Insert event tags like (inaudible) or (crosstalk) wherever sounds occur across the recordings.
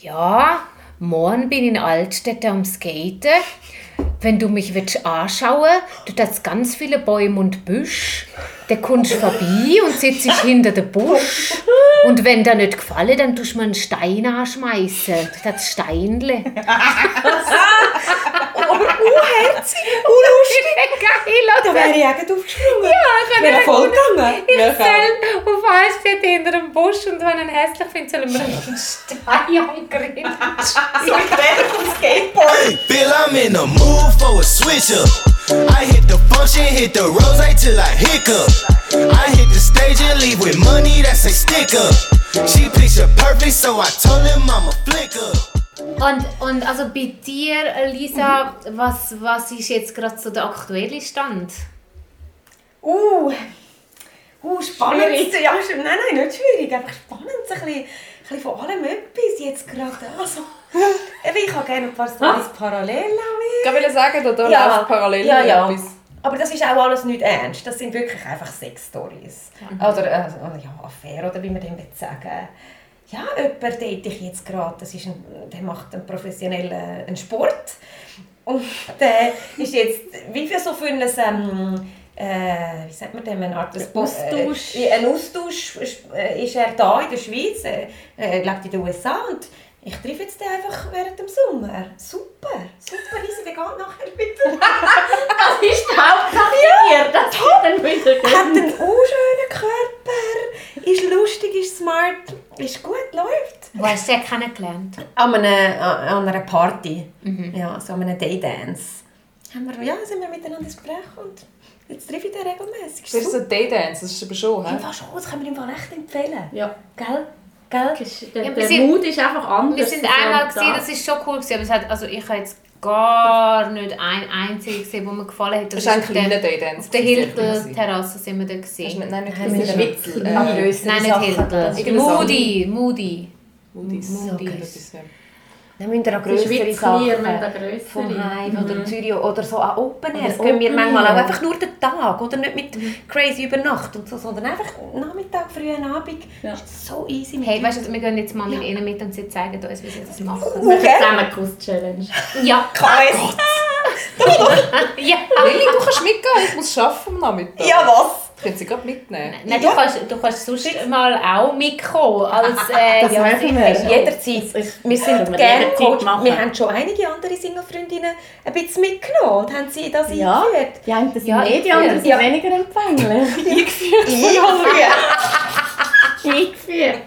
Ja, morgen bin ich in Altstädte am Skaten. Wenn du mich willst anschauen du hast ganz viele Bäume und Büsch. Dann kommst vorbei und setzt dich hinter den Busch. Und wenn dir nicht gefallen, dann tust du mir einen Stein anschmeißen. Das Steinle. (laughs) Unherzig, unlustig. Geil, Da oder? wäre ich auch aufgesprungen. Ja, ich Wäre nicht voll gegangen. Ich Ja, soll auf Altstädte hinter dem Busch und wenn ich ihn hässlich finde, sollen wir einen Stein angreifen. So quer vom Skateboard. Feel I'm in the mood for a switch up. I hit the function, hit the rose till I hiccup. I hit the stage and leave with money that's a sticker. She picture perfect, so I told him I'm a flicker. Und, und also bei dir, Lisa, was, was ist jetzt gerade so der aktuelle Stand? Uh, uh spannend. Ja, sch- nein, nein, nicht schwierig. Einfach spannend. So ein bisschen, ein bisschen von allem etwas jetzt gerade. Also, (laughs) ich habe gerne ein paar Storys parallel Ich wollte sagen, da, da Ja, läuft parallel ja, ja. etwas. Aber das ist auch alles nicht ernst. Das sind wirklich einfach Sex-Stories. Oder äh, ja, Affäre, oder wie man dem sagen Ja, jemand date ich jetzt gerade. Das ist ein, der macht einen professionellen einen Sport. Und der ist jetzt, wie für so für ein, ähm, äh, wie sagt man dem, eine Art ein Austausch. Äh, ein Austausch äh, ist er da in der Schweiz, äh, er lebt in den USA und ich treffe jetzt den einfach während dem Sommer. Super, super easy, der geht nachher wieder. (laughs) Das ist die Hauptsache hier. Das ist dann wieder hat einen unschönen Körper, ist lustig, ist smart, ist gut, läuft. Wo hast du den kennengelernt? An einer, an einer Party, ja, so an einem Daydance, haben wir, ja, sind wir miteinander ins Gespräch und jetzt treffe ich den regelmäßig. Das ist so ein Daydance, das ist aber schon, Im hä? Fall schon, das kann man ihm echt empfehlen. Ja. Gell? Gell? Der, Ja, der sind- Mut ist einfach anders. Wir sind einmal da. gesehen, das ist schon cool gewesen, aber es hat, also ich habe jetzt gar nicht ein einziges gesehen, wo mir gefallen hat. Das ist ein auf kleiner der- Daydance. Auf der das ist sicher Hilton gewesen. Terrasse sind wir da gesehen. Nein, nicht Hilton. Äh, Nein, nicht. Hilton. Irgendwas Moody, Moody. Moody's. Ja. Dann müsst ihr auch grössere Sachen. wir grössere. vom Hive oder Mhm. Zürich oder so an Open Air. Das gehen wir manchmal auch einfach nur den Tag oder nicht mit crazy über Nacht und so, sondern einfach Nachmittag, frühen Abend. Ja. Ist so easy mit Hey, weißt du, wir gehen jetzt mal mit ihnen mit und sie zeigen uns, wie sie das machen. Wir Okay. zusammen Kuss-Challenge. Ja, KS. (laughs) ja. Lili, du kannst mitgehen, ich muss arbeiten am Nachmittag. Ja, was? Können Sie gerade mitnehmen? Nein, du, kannst, du kannst sonst mal auch mitkommen. Als, (laughs) äh, Das ja, machen wir. Jederzeit. Das Wir sind gerne Coach. machen. Wir haben schon einige andere Single-Freundinnen ein bisschen mitgenommen und haben sie das Ja, eingeführt. die einen sind Ja, mehr, die anderen sind ja. weniger empfänglich. (laughs) Eingeführt. (laughs) Eingeführt.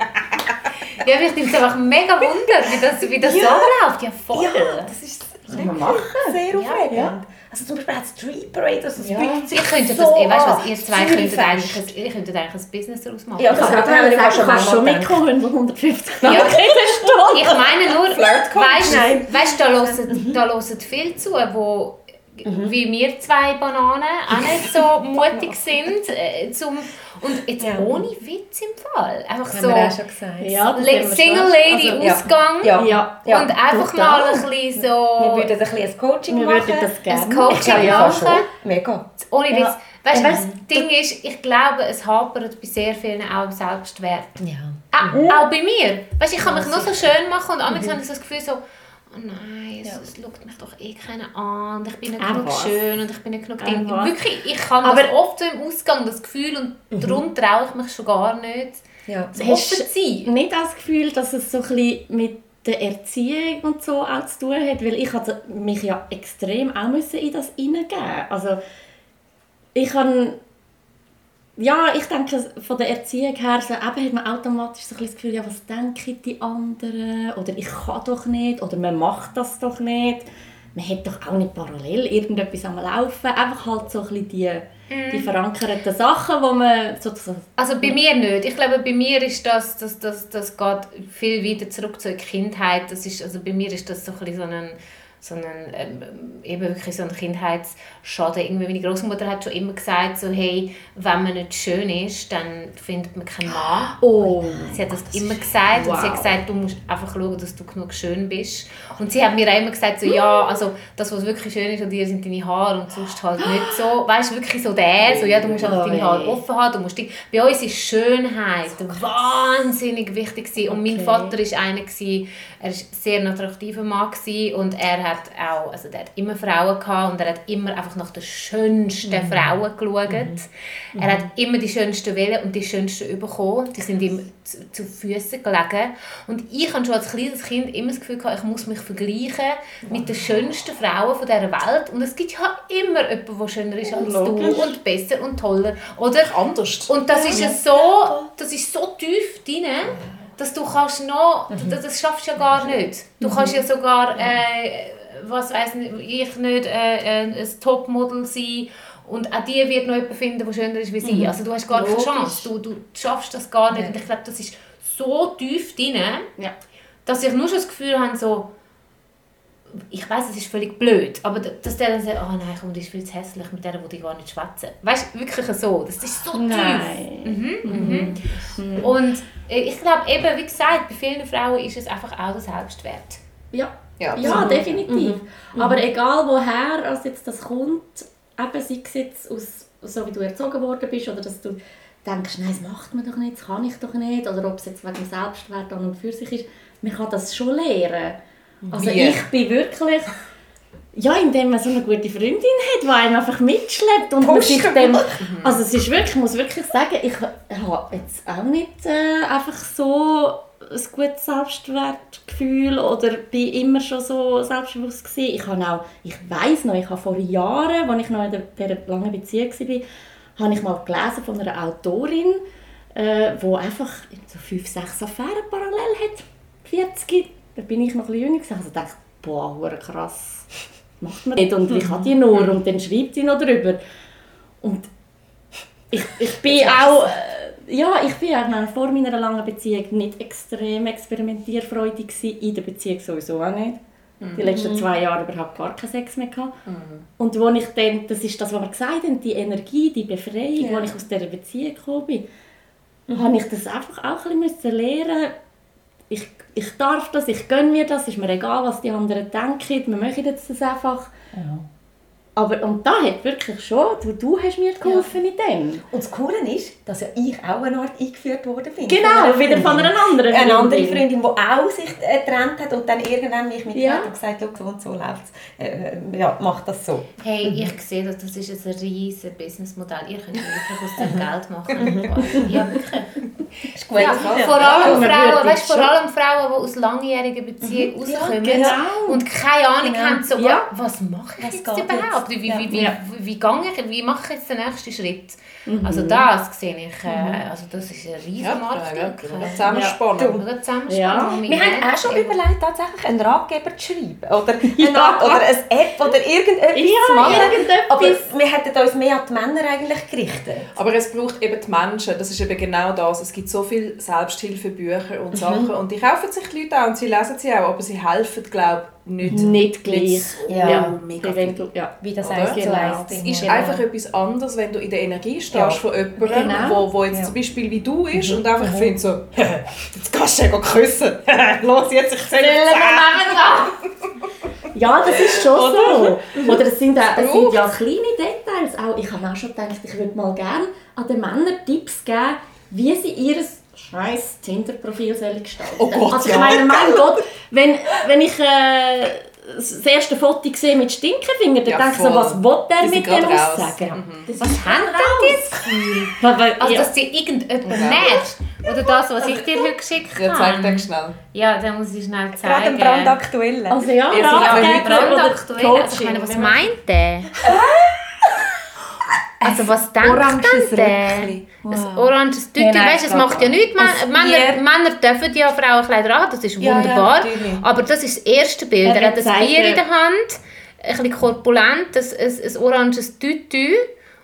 Ja, mich nimmt es einfach mega Wunder, wie das, wie das Ja. so abläuft. Ja, voll. Ja, das ist machen. sehr aufregend. ja. Also zum Beispiel auch Street Parade, also es Ja. bietet sich Ich könnte so das, ich weißt du was, an. ihr zwei könntet eigentlich, ein- ihr könntet eigentlich ein Business daraus machen. Ja, das wir auch gesagt, schon kannst schon mitkommen, wenn du 150 Ja. Franken redest. Ich meine nur, weißt du, weißt, da hören, da hören viele zu, wo wie wir zwei Bananen auch nicht so (laughs) mutig sind. Äh, zum, und jetzt Ja. ohne Witz im Fall. Einfach Haben so wir auch schon gesagt. Ja, wir Single. Lady Also, ja. Ausgang Ja. Ja. Ja. und einfach total. mal ein bisschen Wir so würden ein bisschen ein Coaching Wir machen. würden das gerne. ein Coaching ja, machen. schon. Mega. Ohne Ja. Witz. Weißt, Ja, du, weißt, das Ding ist, ich glaube, es hapert bei sehr vielen auch am Selbstwert. Ja. Auch, Mhm. auch bei mir. Weißt, ich kann mich nur so schön machen und manchmal habe ich so das Gefühl so, oh nein, es, es schaut mich doch eh keiner an ich bin nicht Auch genug was. schön und ich bin nicht genug Auch Ding. Wirklich, ich habe Aber- oft so im Ausgang das Gefühl und darum traue ich mich schon gar nicht, Ja. so Hast- offen zu sein. Nicht das Gefühl, dass es so ein bisschen mit der Erziehung und so auch zu tun hat, weil ich hatte mich ja extrem auch müssen in das hineingeben. Also ich kann ja, ich denke, von der Erziehung her so, eben hat man automatisch so ein das Gefühl, ja, was denken die anderen? Oder ich kann doch nicht, oder man macht das doch nicht. Man hat doch auch nicht parallel irgendetwas am Laufen. Einfach halt so ein bisschen die, die verankerten Sachen, die man so, so Also bei mir nicht. Ich glaube, bei mir ist das, das, das, das geht viel weiter zurück zur Kindheit. Das ist, also bei mir ist das so ein bisschen so ein sondern ähm, eben wirklich so ein Kindheitsschaden. Irgendwie meine Großmutter hat schon immer gesagt, so, hey, wenn man nicht schön ist, dann findet man keinen Mann. (gasps) Oh. Sie hat das immer gesagt und sie hat Wow. gesagt, du musst einfach schauen, dass du genug schön bist. Und sie hat mir auch immer gesagt, so, ja, also das, was wirklich schön ist an dir, sind deine Haare und sonst halt nicht so. Weißt du, wirklich so der, so, ja, du musst einfach deine Haare offen haben, du musst die... Bei uns ist Schönheit wahnsinnig wichtig gewesen. und mein Okay. Vater ist einer gewesen, er ist ein sehr attraktiver Mann gewesen und er hat auch, also der hat immer Frauen gehabt und er hat immer einfach nach den schönsten Frauen geschaut. Er hat immer die schönsten wählen und die schönsten bekommen. Die sind ihm zu, zu Füßen gelegen. Und ich habe schon als kleines Kind immer das Gefühl gehabt, ich muss mich vergleichen mit den schönsten Frauen von dieser Welt. Und es gibt ja immer jemanden, der schöner ist als Logisch. du und besser und toller. Oder? Anders. Und das ist ja so, das ist so tief drin, dass du kannst noch, das, das schaffst ja gar nicht. Du kannst ja sogar, äh, was weiß ich nicht, äh, ein Topmodel sein und auch die wird noch jemanden finden, der schöner ist wie sie. Also du hast gar keine. Chance, du, du schaffst das gar nicht. Und ich glaube, das ist so tief drin, Ja. dass ich nur schon das Gefühl habe, so, ich weiß, es ist völlig blöd, aber dass der dann sagt, oh nein, komm, die ist viel zu hässlich, mit der ich gar nicht schwätzen. Weißt du, wirklich so, das ist so tief. Nein. Und äh, ich glaube eben, wie gesagt, bei vielen Frauen ist es einfach auch der Selbstwert. Ja. Ja, Ja, definitiv. Aber egal woher als jetzt das kommt, eben sei es jetzt aus, so wie du erzogen worden bist, oder dass du denkst, nein, das macht man doch nicht, das kann ich doch nicht, oder ob es jetzt wegen dem Selbstwert an und für sich ist, man kann das schon lernen. Also Wie? ich bin wirklich... Ja, indem man so eine gute Freundin hat, die einem einfach mitschleppt und man sich dem... Also es ist wirklich, ich muss wirklich sagen, ich habe jetzt auch nicht äh, einfach so ein gutes Selbstwertgefühl oder bin immer schon so selbstbewusst gewesen. Ich habe auch, ich weiß noch, ich habe vor Jahren, als ich noch in der- dieser langen Beziehung war, habe ich mal gelesen von einer Autorin, äh, die einfach so fünf, sechs Affären parallel hat. 40, da bin ich noch ein bisschen jünger gewesen. Also ich dachte, boah, krass, macht man nicht und wie kann die nur? (laughs) Und dann schreibt sie noch drüber. Und ich, ich bin auch, äh, ja, ich bin meine, vor meiner langen Beziehung nicht extrem experimentierfreudig gewesen, in der Beziehung sowieso auch nicht. Die letzten zwei Jahre überhaupt gar keinen Sex mehr gehabt. Und wo ich dann, das ist das, was wir gesagt haben, die Energie, die Befreiung, als ich aus dieser Beziehung gekommen bin, habe ich das einfach auch ein bisschen lernen ich, ich darf das, ich gönne mir das, ist mir egal, was die anderen denken, wir machen jetzt das einfach. Aber, und da hat wirklich schon, du, du hast mir geholfen in dem. Und das Coole ist, dass ja ich auch eine Art eingeführt worden bin. Genau, wieder von Freundin. einer anderen Eine andere Freundin. Freundin, die auch sich äh, getrennt hat und dann irgendwann mich mit Ja. ja. und gesagt hat, so und so läuft es. Äh, ja, mach das so. Hey, ich sehe, dass das ist ein riesiges Businessmodell. Ihr könnt wirklich aus dem (laughs) Geld machen. ja, wirklich. (laughs) Ist gut. Ja, vor allem Frauen, weißt, vor allem Frauen, die aus langjährigen Beziehungen rauskommen genau. und keine Ahnung Genau. haben, so, Ja. was mache ich jetzt überhaupt? Wie, wie, wie, wie, Ja. wie, wie, gehe ich, wie mache ich jetzt den nächsten Schritt? Also das sehe ich, äh, also das ist ein riesen Ja, Markt. ja, zusammenspannen. Wir zusammen Ja. Wir haben auch schon überlegt, tatsächlich einen Ratgeber zu schreiben. Oder, (laughs) Ja. eine Art, oder eine App oder irgendetwas Ja, zu machen. irgendetwas. Aber wir hätten uns mehr an die Männer eigentlich gerichtet. Aber es braucht eben die Menschen, das ist eben genau das. Es gibt so viele Selbsthilfebücher Mhm. und Sachen und die kaufen sich die Leute auch und sie lesen sie auch, aber sie helfen, glaube ich, nicht. Nicht gleich. so Ja. mega du, ja. Wie das Oder? Genau. eins Es ist Genau. einfach etwas anderes, wenn du in der Energie stehst Ja. von jemandem, Genau. wo, wo jetzt Ja. zum Beispiel wie du ist und einfach findet so, (laughs) jetzt kannst du ja küssen. (laughs) Los, jetzt, ich zähle (laughs) Ja, das ist schon so. Oder es sind, auch, es sind ja kleine Details. Auch, ich habe auch schon gedacht, ich würde mal gerne an den Männern Tipps geben, wie sie ihr scheiß Tinder-Profil gestalten Oh Gott, Also ich ja. meine, mein Gott, wenn, wenn ich äh, das erste Foto sehe mit Stinkefinger, dann Ja, denke ich so, was will der mit dem aussagen? Das Was ist haben die jetzt (laughs) Also, ja. dass sie irgendjemand merkt. Oder das, was ich dir heute geschickt Ja, zeig habe. dir schnell. Ja, dann muss ich schnell zeigen. Gerade ein brandaktuellen. Also ja, Ratgeber ja oder brandaktuell. Also, ich meine, was meint der? Also was denkt Oranges denn der? Röckli. Ein oranges Tütü, Ja, weißt, es macht ja nichts. Männer. Männer dürfen ja Frauenkleider an, das ist Ja, ja, wunderbar. natürlich. aber das ist das erste Bild. Er Er hat ein Bier in ja- der Hand, ein bisschen korpulent, ein, ein, ein oranges Tütü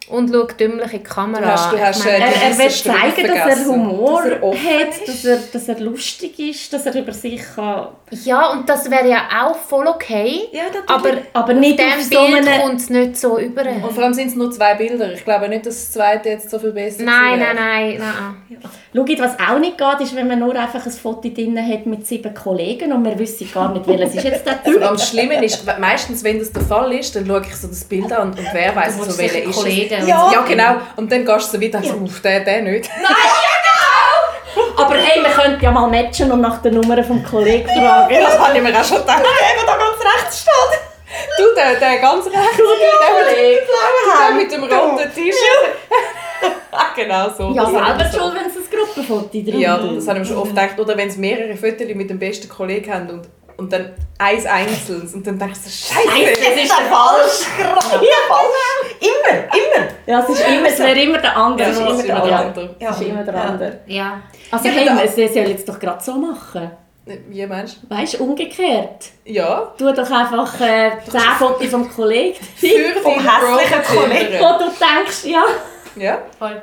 und schaut dümmlich in die Kamera. Du hast- du hast, Ich meine, äh, Er, er will zeigen, dass er. Humor Dass er hat, ist. dass er, dass er lustig ist, dass er über sich kann... ja, und das wäre ja auch voll okay. Ja. Aber Aber auf nicht diesem auf so Bild einem... kommt es nicht so über. Und vor allem sind es nur zwei Bilder. Ich glaube nicht, dass das zweite jetzt so viel besser Nein, wäre. nein, nein, nein. Schaut, was auch nicht geht, ist, wenn man nur einfach ein Foto drin hat mit sieben Kollegen und wir wissen gar nicht, welches ist jetzt der (laughs) Vor Typ. allem das Schlimme ist, meistens, wenn das der Fall ist, dann schaue ich so das Bild an und, und wer weiß so, welcher ist Kollegen und Ja, ja, genau. Und dann gehst du so und denkst, uff, der, der nicht. Aber hey, wir könnten ja mal matchen und nach der Nummer vom Kollegen fragen. Das habe ich mir auch schon gedacht. Der, der da ganz rechts steht. Du, der, der ganz rechts. Der, Kollege. der mit dem roten T-Shirt. (laughs) genau so. Ja, selber so. schon, wenn es ein Gruppenfoto drin Ja, das habe ich mir schon oft gedacht. Oder wenn es mehrere Fotos mit dem besten Kollegen haben und, und dann eins einzelnes und dann denkst du, Scheiße. Das ist der falsch. immer, immer. Ja, es ist immer, es wäre immer der andere. Ja, es ist immer der Ja, andere. Es ist immer der andere. Ja. Also Ja, hey, wir sollen jetzt doch gerade so machen. Wie meinst du? Weißt du, umgekehrt. Ja. Tu doch einfach äh, 10 Fotos vom Kollegen. (laughs) Für Vom hässlichen Profilbilder. Wo du denkst, ja. Ja. Voll.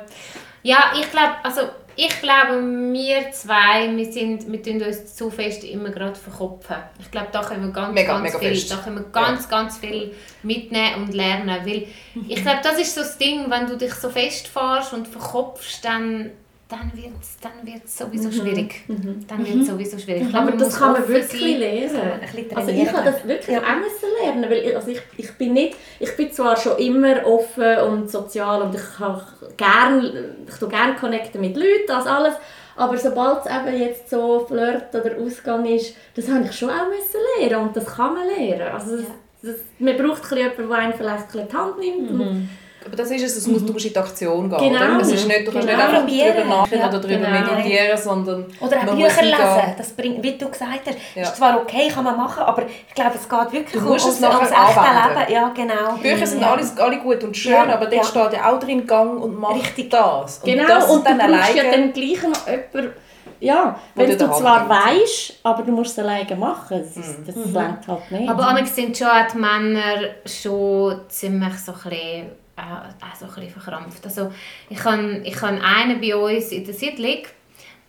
Ja, ich glaube, also ich glaube, wir zwei, wir, sind, wir tun uns zu fest immer gerade verkopfen. Ich glaube, da können wir ganz, Mega, ganz mega viel, fest. da können wir ganz, ganz viel mitnehmen und lernen, weil ich glaube, das ist so das Ding, wenn du dich so festfährst und verkopfst, dann dann wird es dann wird's sowieso schwierig. Dann wird es sowieso schwierig. Ich glaube, Aber das kann man wirklich sein. lernen. Also ich habe das wirklich Ja. auch müssen lernen, weil ich, also ich, ich bin nicht, ich bin zwar schon immer offen und sozial und ich kann gern, ich tue gerne connecten mit Leuten, das alles, aber sobald es eben jetzt so Flirt oder Ausgang ist, das habe ich schon auch müssen lernen und das kann man lernen. Also das, das, man braucht jemanden, der einem vielleicht die Hand nimmt und Aber das ist es, es muss, du musst in die Aktion gehen. Genau. Oder? Es ist nicht, du kannst Genau. nicht einfach Probieren. darüber nachdenken Ja, oder darüber genau. meditieren, sondern Oder auch Bücher lesen. Das bringt, wie du gesagt hast, Ja. ist zwar okay, kann man machen, aber ich glaube, es geht wirklich Du musst es ums, echte. Leben. Ja, genau. Bücher sind ja. alles, alle gut und schön, Ja, aber dort ja. steht ja auch drin, gang und mach Richtig. das. Und Genau, das und du dann brauchst ja dann gleich noch jemanden, ja, wenn du zwar weißt, aber du musst es alleine machen, das, ist, das Mhm. halt nicht. Aber amigs sind schon die Männer schon ziemlich so ein bisschen, auch so ein bisschen verkrampft. Also ich habe ich habe einen bei uns in der Siedlung,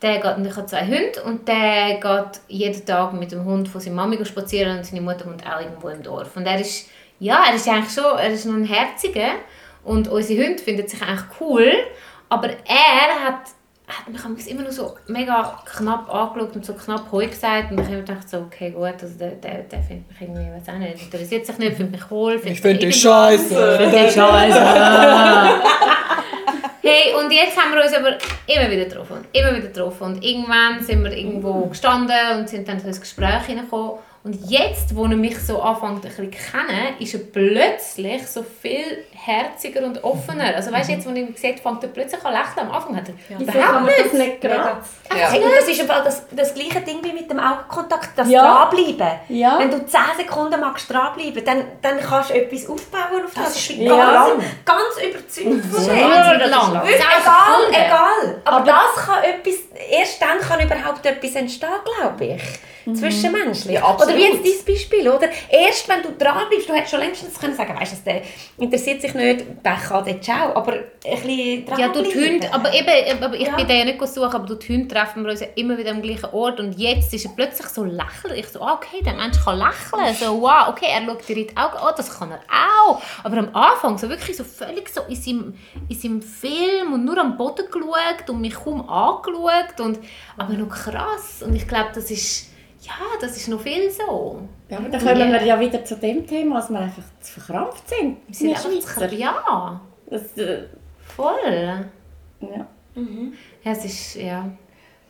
der geht, und ich habe zwei Hunde und der geht jeden Tag mit dem Hund von seiner Mami spazieren und seine Mutter wohnt auch irgendwo im Dorf. Und er ist, ja, er ist eigentlich schon, er ist noch ein Herziger und unsere Hunde finden sich eigentlich cool, aber er hat hat mich immer nur so mega knapp angeschaut und so knapp «Hoi» gesagt und ich habe mir gedacht so, okay gut, also der, der, der findet mich irgendwie, weiß auch nicht, interessiert sich nicht, findet mich wohl, findet mich irgendwas. scheiße. Finde ich scheiße. Hey, und jetzt haben wir uns aber immer wieder getroffen und immer wieder getroffen und irgendwann sind wir irgendwo gestanden und sind dann so ins Gespräch hineingekommen und jetzt, wo er mich so anfängt ein bisschen zu kennen, ist er plötzlich so viel herziger und offener. Also weißt du, jetzt, wo er mich sieht, fängt er plötzlich an zu lächeln. Am Anfang hat er Wieso kann man das nicht gerade? Ja. Hey, und das ist im Fall das, das gleiche Ding wie mit dem Augenkontakt, das Ja. Dranbleiben. Ja. Wenn du 10 Sekunden magst dranbleiben, dann, dann kannst du etwas aufbauen auf das. Ich bin Ja. ganz, ganz überzeugt von Sehr dem. lang. Wirklich, egal, egal. Aber, Aber- das kann etwas, erst dann kann überhaupt etwas entstehen, glaube ich. Zwischenmenschlich. Ja, absolut. oder wie jetzt dein Beispiel, oder? Erst wenn du dranbleibst, du hättest schon längstens können sagen, weißt du, der interessiert sich nicht, Pech hat, dann ciao. Aber ein bisschen Ja, du Hunde, aber eben, aber ich Ja. bin da ja nicht suchen, aber durch die Hunde treffen wir uns ja immer wieder am gleichen Ort und jetzt ist er plötzlich so lächelnd. Ich so, ah, okay, der Mensch kann lächeln. So, wow, okay, er schaut dir in die Augen, oh, das kann er auch. Aber am Anfang so wirklich so völlig so in seinem, in seinem Film und nur am Boden geschaut und mich kaum angeschaut und, aber noch krass. Und ich glaube, das ist, ja, das ist noch viel so. Ja, aber dann kommen wir ja wieder zu dem Thema, dass wir einfach zu verkrampft sind. Wir sind Wir einfach zu, ja, Das, äh, voll. ja. Ja, es ist, ja.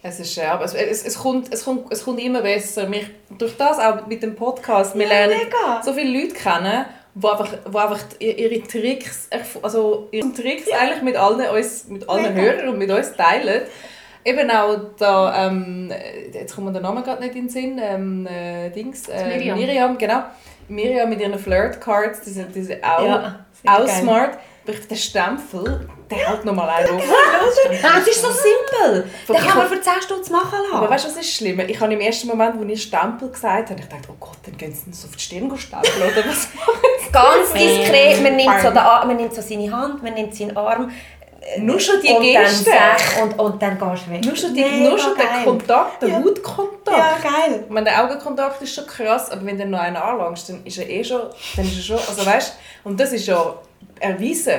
Es ist ja, aber es, es, es, kommt, es, kommt, es kommt immer besser. Mich, durch das auch mit dem Podcast, wir lernen mega. so viele Leute kennen, die einfach, die einfach ihre Tricks, also ihre Tricks eigentlich mit allen, uns, mit allen Hörern und mit uns teilen. Eben auch da, ähm, jetzt kommt mir der Name gerade nicht in den Sinn, ähm, äh, Dings, äh, Miriam. Miriam, genau. Miriam mit ihren Flirt-Cards, die sind, die sind auch, Ja, auch smart. Aber der Stempel, der hält noch mal einen (laughs) auf. Das ist so simpel. Den kann man für 10 Stutz machen lassen. Aber weißt du, was ist schlimm? Ich habe im ersten Moment, als ich Stempel gesagt habe, ich dachte, oh Gott, dann gehen sie uns auf die Stirn stempeln oder was? (laughs) Ganz diskret, man nimmt, so den, man nimmt so seine Hand, man nimmt seinen Arm. Äh, Nur schon die und Geste. Dann und, und dann gehst du weg. Nur schon, die, Mega nur schon der geil. Kontakt, der Ja. Hautkontakt. Ja, geil. Ich meine, der Augenkontakt ist schon krass, aber wenn du noch einen anlangst, dann ist er eh schon, dann ist er schon, also weißt, und das ist ja erwiesen.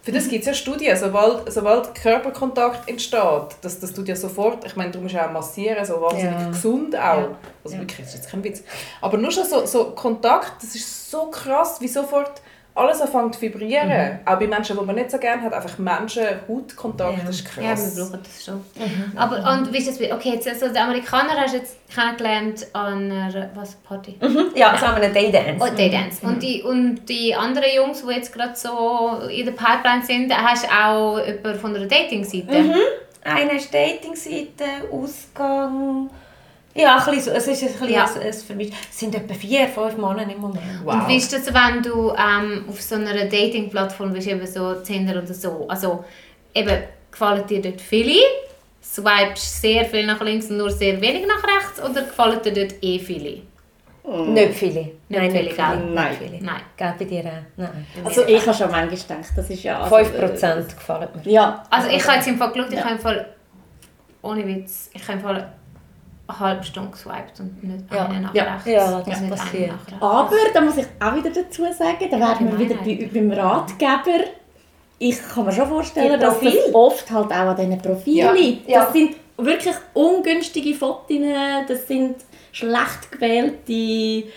Für das gibt es ja Studien, sobald, sobald Körperkontakt entsteht, das, das tut ja sofort, ich meine, du musst ja auch massieren, so wahnsinnig Ja. gesund auch. Ja. Also wirklich, das ist jetzt kein Witz. Aber nur schon so, so Kontakt, das ist so krass, wie sofort alles anfängt zu vibrieren. Auch bei Menschen, die man nicht so gerne hat, einfach Menschen, Hautkontakt, Ja. das ist krass. Ja, wir brauchen das schon. Aber und wie ist das? Okay, jetzt, also die Amerikaner hast du jetzt kennengelernt an einer was, Party? Ja, so haben wir einen Daydance. Oh, Daydance. Und, die, und die anderen Jungs, die jetzt gerade so in der Pipeline sind, hast du auch jemanden von einer Dating-Seite? Eine ist Datingseite, Ausgang. Ja, ein bisschen, so- es ist ein bisschen Ja. ein, ein vermischt. Es sind etwa vier, fünf Monate im Moment. Wow. Und wie ist das, wenn du ähm, auf so einer Dating-Plattform bist, eben so Tinder oder so? Also, eben, gefallen dir dort viele? Swipest sehr viel nach links und nur sehr wenig nach rechts? Oder gefallen dir dort eh viele? Nicht viele. Nein, viele, nicht gell? viele. Nein. Nicht viele. Nein. Gell, bei dir auch? Nein. Also ich habe schon manchmal gedacht, das ist ja... Also, 5% gefallen mir. äh, Ja. Also ich habe jetzt im Fall geschaut, ich Ja. habe im Fall, ohne Witz, ich habe im Fall eine halbe Stunde geswiped und nicht Ja. eine nach Ja. rechts. Ja, das nicht passiert. Aber, da muss ich auch wieder dazu sagen, da werden wir wieder bei, beim Ratgeber. Ich kann mir schon vorstellen, dass das oft halt auch an diesen Profilen Ja. liegt. Ja. Das sind wirklich ungünstige Fotos, das sind schlecht gewählte...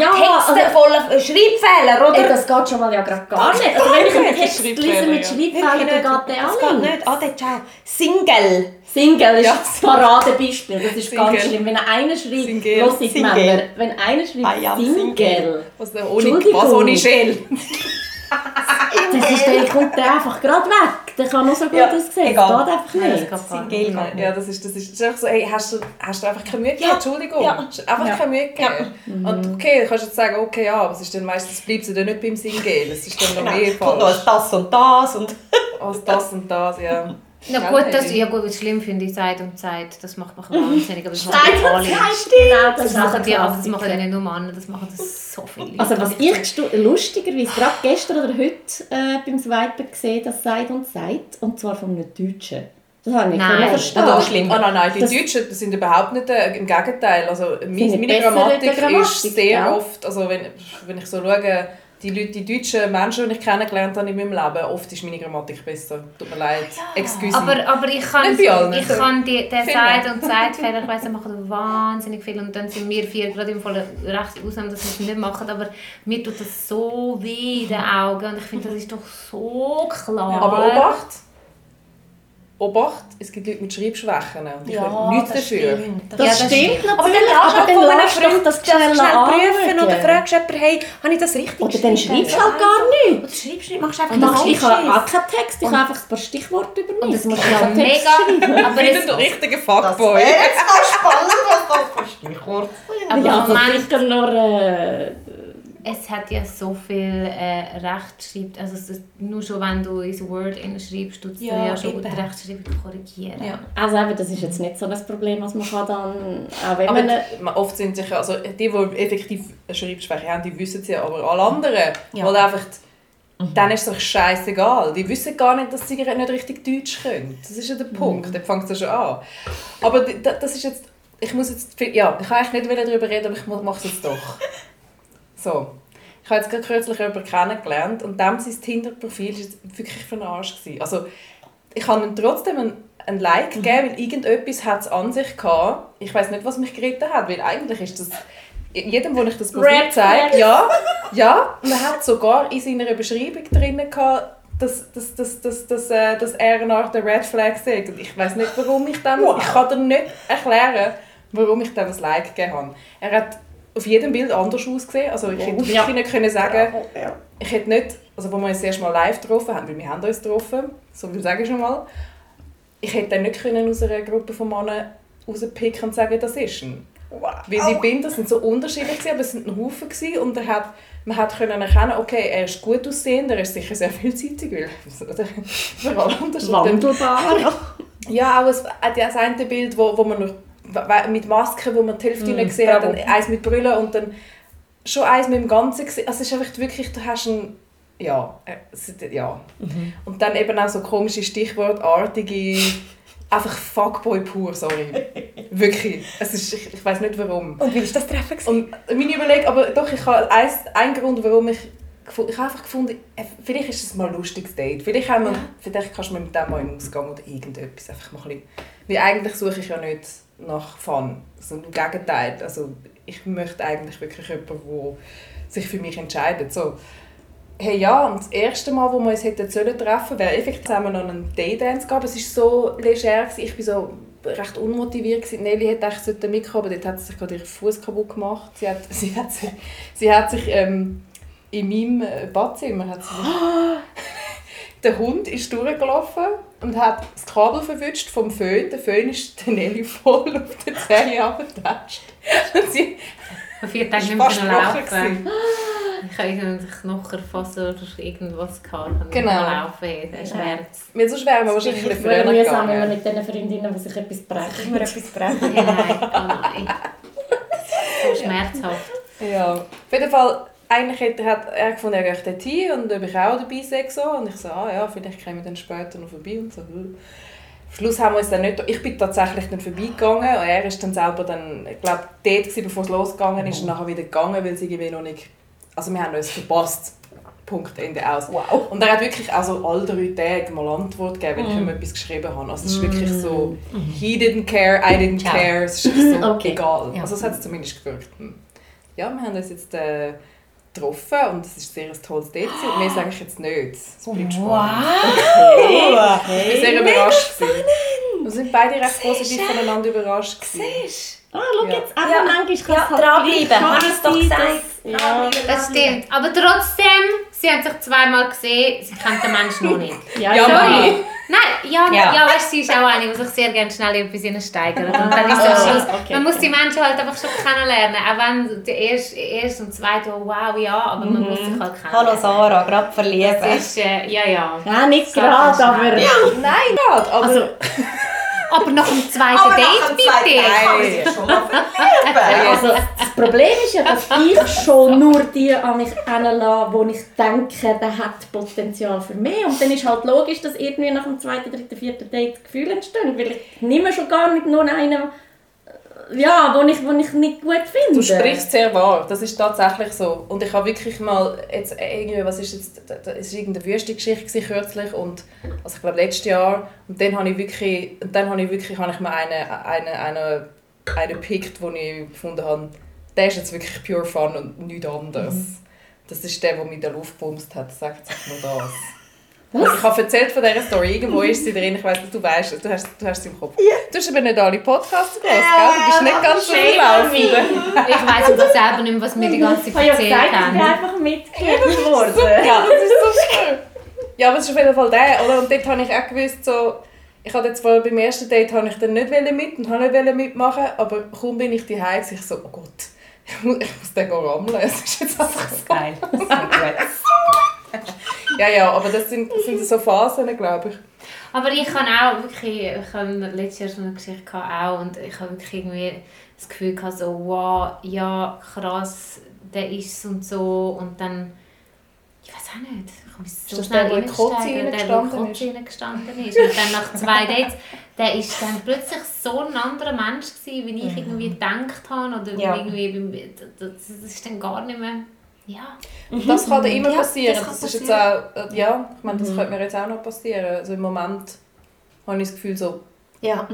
Ja, Texte also- voller Schreibfehler, oder? Ey, das geht schon mal ja gerade gar nicht. Also wenn ich einen. Text lese mit ja. Schreibfehlern, dann geht der auch geht nicht. Ade, ciao. Single. Single ist Ja. das Paradebeispiel. Das ist ganz Single. schlimm. Wenn einer schreibt, Single. los ich. Männer, wenn einer schreibt Ah ja, Single, Single. Was, denn ohne, was ohne Shell? (laughs) das ist, der kommt der einfach gerade weg. Der kann noch so gut Ja, aussehen. egal. Das geht einfach das nicht. geht nicht. Ja, das ist, das ist, das ist einfach so, hey, hast du, hast du einfach keine Mühe gegeben? Ja. Entschuldigung. Ja. Einfach Ja. keine Mühe gegeben. Und okay, du kannst jetzt sagen, okay, ja, aber es ist dann meistens bleibt sie dann nicht beim Singen. Es ist dann noch mehr Kommt noch falsch das und das und... als das und das, ja. (laughs) Na Gell, gut, das, ja gut, was schlimm finde ich, Zeit und Zeit, das macht mich wahnsinnig, aber das machen Zeit die und alle. Zeit. Das Das ist auch machen die, aber das machen ja nicht nur Männer, das machen das so viele Leute. Also was ich lustigerweise gerade gestern oder heute äh, beim Swipen gesehen, das «Seid und Seid» und zwar von einem Deutschen. Das habe ich Nein. nicht verstehen. Das ist schlimm. Oh nein, nein, die Das- Deutschen sind überhaupt nicht, äh, im Gegenteil. Also, meine in Grammatik, Grammatik, ist sehr gell? oft, also wenn, wenn ich so schaue, die, Leute, die deutschen Menschen, die ich kennengelernt habe in meinem Leben, oft ist meine Grammatik besser. Tut mir leid. Excuse Aber, aber ich kann, Nicht allen, ich kann die, Viele. Zeit- und Zeitfehler, (laughs) ich weiss, machen wahnsinnig viel und dann sind wir vier gerade im Fall recht Ausnahme, dass wir es nicht machen, aber mir tut das so weh in den Augen und ich finde, das ist doch so klar. Aber Obacht! Obacht, es gibt Leute mit Schreibschwächen und ich Ja, will nichts das dafür. stimmt. Das, Ja, das stimmt natürlich, aber dann von lass doch Freund das das schnell schnell prüfen oder fragst jemanden, hey, habe ich das richtig Oder dann geschrieben? schreibst du halt gar nichts. Oder schreibst du nicht, machst einfach einen ich habe auch keinen Text, ich habe einfach ein paar Stichworte übernommen. Und es muss ist ja ja einen Text mega, (laughs) aber Ich bin der richtige Fuckboy. jetzt noch spannend, was das für Stichwort aber Ja, also Moment, sicher nur... Äh, es hat ja so viel äh, Rechtschreib, also es ist, nur schon wenn du ins Word schreibst, dir Ja, ja schon eben. die Rechtschreibung korrigieren. Ja. also eben, das ist jetzt nicht so ein Problem, was man kann dann... Auch wenn Aber man... die- oft sind sich, also die, die effektiv Schreibschwäche haben, die wissen es ja, aber alle anderen, Ja. weil einfach, dann ist es doch scheißegal. Die wissen gar nicht, dass sie nicht richtig Deutsch können. Das ist ja der Punkt, dann fängt es ja schon an. Aber das ist jetzt, ich muss jetzt, ja, ich kann eigentlich nicht darüber reden, aber ich mache es jetzt doch. (laughs) So. Ich habe jetzt gerade kürzlich jemanden kennengelernt und dem sein Tinder-Profil war wirklich für den Arsch. Gewesen. Also, ich habe ihm trotzdem ein, ein Like gegeben, weil irgendetwas hat es an sich gehabt. Ich weiß nicht, was mich geritten hat, weil eigentlich ist das... Jedem, wo ich das Profil zeige, ja, ja, und er hat sogar in seiner Beschreibung drinnen gehabt, dass, dass, dass, dass, dass, äh, dass er Art der Red Flag sagt. Und ich weiß nicht, warum ich dem... Ich kann dir nicht erklären, warum ich dem ein Like gegeben habe. Er hat auf jedem Bild anders ausgesehen. Also ich hätte wirklich Ja. nicht können sagen Ja. ich hätte nicht, also wo wir uns das erste Mal live getroffen haben, weil wir haben uns getroffen, so viel sage ich schon mal, ich hätte dann nicht können aus einer Gruppe von Männern rauspicken und sagen, das ist ein. Wie sie bin, das sind so unterschiedlich aber es sind ein Haufen gewesen und er hat, man hat können erkennen, okay, er ist gut aussehend, er ist sicher sehr vielseitig, weil für alle (laughs) unterschiedlich. Wandelbar. Ja, auch es, auch das eine Bild, wo, wo man noch mit Masken, wo man die Hälfte nicht gesehen hat, dann eins mit Brille und dann schon eins mit dem Ganzen gesehen. Also es ist einfach wirklich, du hast ein ja, äh, ist- ja. Und dann eben auch so komische Stichwortartige, einfach Fuckboy pur, sorry. Wirklich. Es ist, ich, ich weiß nicht warum. Und wie war das Treffen? gewesen? Und meine Überlegung, aber doch, ich habe ein, ein Grund, warum ich ich habe einfach gefunden, äh, vielleicht ist es mal ein lustiges Date. Vielleicht, haben wir, vielleicht kannst du mit dem mal in den Ausgang oder irgendetwas. Einfach mal ein bisschen, weil eigentlich suche ich ja nicht nach Fun. Also im Gegenteil. Also ich möchte eigentlich wirklich jemanden, der sich für mich entscheidet. So. Hey, ja, und das erste Mal, wo wir uns hätten sollen treffen, wäre effektiv zusammen noch einen Daydance gehabt. Es war so leger, ich war so recht unmotiviert. Nelly hätte eigentlich sollten mitkommen, aber dort hat sie sich gerade ihren Fuß kaputt gemacht. Sie hat, sie hat sich, sie hat sich ähm, in meinem Badzimmer hat sie sich, (gasps) der Hund ist durchgelaufen und hat das Kabel verwünscht vom Föhn. Der Föhn ist (laughs) der Nelly voll auf den Zähne abgetatscht. Und sie Auf vier Tage ist nicht mehr fast können gebrochen. laufen. (gasps) Ich habe irgendeinen Knocherfaser oder irgendwas gehabt. Ich Genau. laufen. Der Schmerz. Mir sonst wären wir wahrscheinlich ein früher mühsam, wenn man gegangen. mit diesen Freundinnen, die sich etwas brechen. Immer etwas brechen. Ja, nein, so schmerzhaft. Ja. Auf jeden Fall, eigentlich hat, hat er gefunden, er geht dorthin und ob ich auch dabei sei. So. Und ich so, ah ja, vielleicht kommen wir dann später noch vorbei. Und so. Am Schluss haben wir uns dann nicht... Ich bin tatsächlich dann vorbeigegangen und er ist dann selber dann, ich glaube, dort gewesen, bevor es losgegangen ist und nachher wieder gegangen, weil sie irgendwie noch nicht... Also wir haben uns verpasst. Punkt, Ende aus. Wow. Und er hat wirklich also alle drei Tage mal Antwort gegeben, wenn ich ihm etwas geschrieben habe. Also es ist wirklich so, he didn't care, I didn't Ja. care, es ist so (laughs) Okay. egal. Ja. Also es hat es zumindest gewirkt. Hm. Ja, wir haben uns jetzt äh, getroffen und es war sehr ein tolles Date. Und mehr sage ich jetzt nicht. Es bleibt spannend. Wow! Ich war sehr überrascht. Wir sind beide recht positiv voneinander überrascht. gewesen. Ah, schau Ja. jetzt, aber Ja. manchmal kann Ja, es halt dranbleiben. Habe ich es doch gesagt. dass- Ja, Das stimmt. Aber trotzdem, sie haben sich zweimal gesehen, sie kennt den Menschen noch nicht. ja, Ja, sorry. Nein, ja, ja. Ja. weißt, sie ist auch eine, die sich sehr gerne schnell in etwas hineinsteigert. Und dann ist am Ah, Schluss, okay. man muss die Menschen halt einfach schon kennenlernen. Auch wenn der erste, erste und zweite, oh, wow, ja, aber man muss sich halt kennenlernen. Hallo Sarah, gerade verlieben. Das ist, äh, ja, ja. Ja, nicht gerade, aber... schnell. Nein, nicht, aber... Also, Aber nach dem zweiten Aber Date, dem zweiten bitte. Man sich schon mal also, das Problem ist ja, dass ich schon nur die an mich heranlasse, wo ich denke, der hat Potenzial für mich. Und dann ist halt logisch, dass irgendwie nach dem zweiten, dritten, vierten Date Gefühle entstehen. Weil ich nehme schon gar nicht nur einen, ja, wo ich, wo ich nicht gut finde. Du sprichst sehr wahr, das ist tatsächlich so. Und ich habe wirklich mal, jetzt irgendwie, was ist jetzt, da- da- es war irgendeine Wüstengeschichte kürzlich und, also ich glaube letztes Jahr, und dann habe ich wirklich, und dann habe ich wirklich, habe ich mir einen, einen, einen, einen gepickt, den ich gefunden habe, der ist jetzt wirklich pure fun und nichts anderes. Das ist der, der mich in der Luft gebumst hat, sagt sich nur das. Und Ich habe erzählt von dieser Story, irgendwo ist sie drin, ich weiss nicht, du weißt es, du hast, du hast sie im Kopf. Du hast aber nicht alle Podcasts gehört, gell? Du bist nicht ganz so laufend. Ich weiss aber selber nicht mehr, was wir die ganze Zeit erzählt ich bin haben. einfach mitgekriegt worden. Ja, das ist so schön. Ja, aber es ist auf jeden Fall der, oder? Und dort habe ich auch gewusst, so, ich hatte jetzt beim ersten Date habe ich dann nicht mit und habe nicht mitmachen, aber kaum bin ich daheim, ich so, oh Gott, (laughs) ich muss, den rammeln. Es ist jetzt einfach so. Geil. Gut. (laughs) (laughs) Ja, ja, aber das sind, das sind so Phasen, glaube ich. Aber ich habe auch wirklich, ich habe letztes Jahr so eine Geschichte gehabt, auch und ich habe wirklich irgendwie das Gefühl gehabt, so, wow, ja, krass, der ist und so und dann, ich weiß auch nicht, ich habe so das schnell reingesteigert, der, der Kotze reingestanden ist und dann nach zwei Dates, der ist dann plötzlich so ein anderer Mensch gewesen, wie ich irgendwie gedacht habe oder Ja. irgendwie, das, das ist dann gar nicht mehr, ja. Und das kann dir immer Ja, passieren. das Das, kann ist jetzt auch, äh, ja, ich meine, das Mhm. könnte mir jetzt auch noch passieren. Also im Moment habe ich das Gefühl, so, Ja.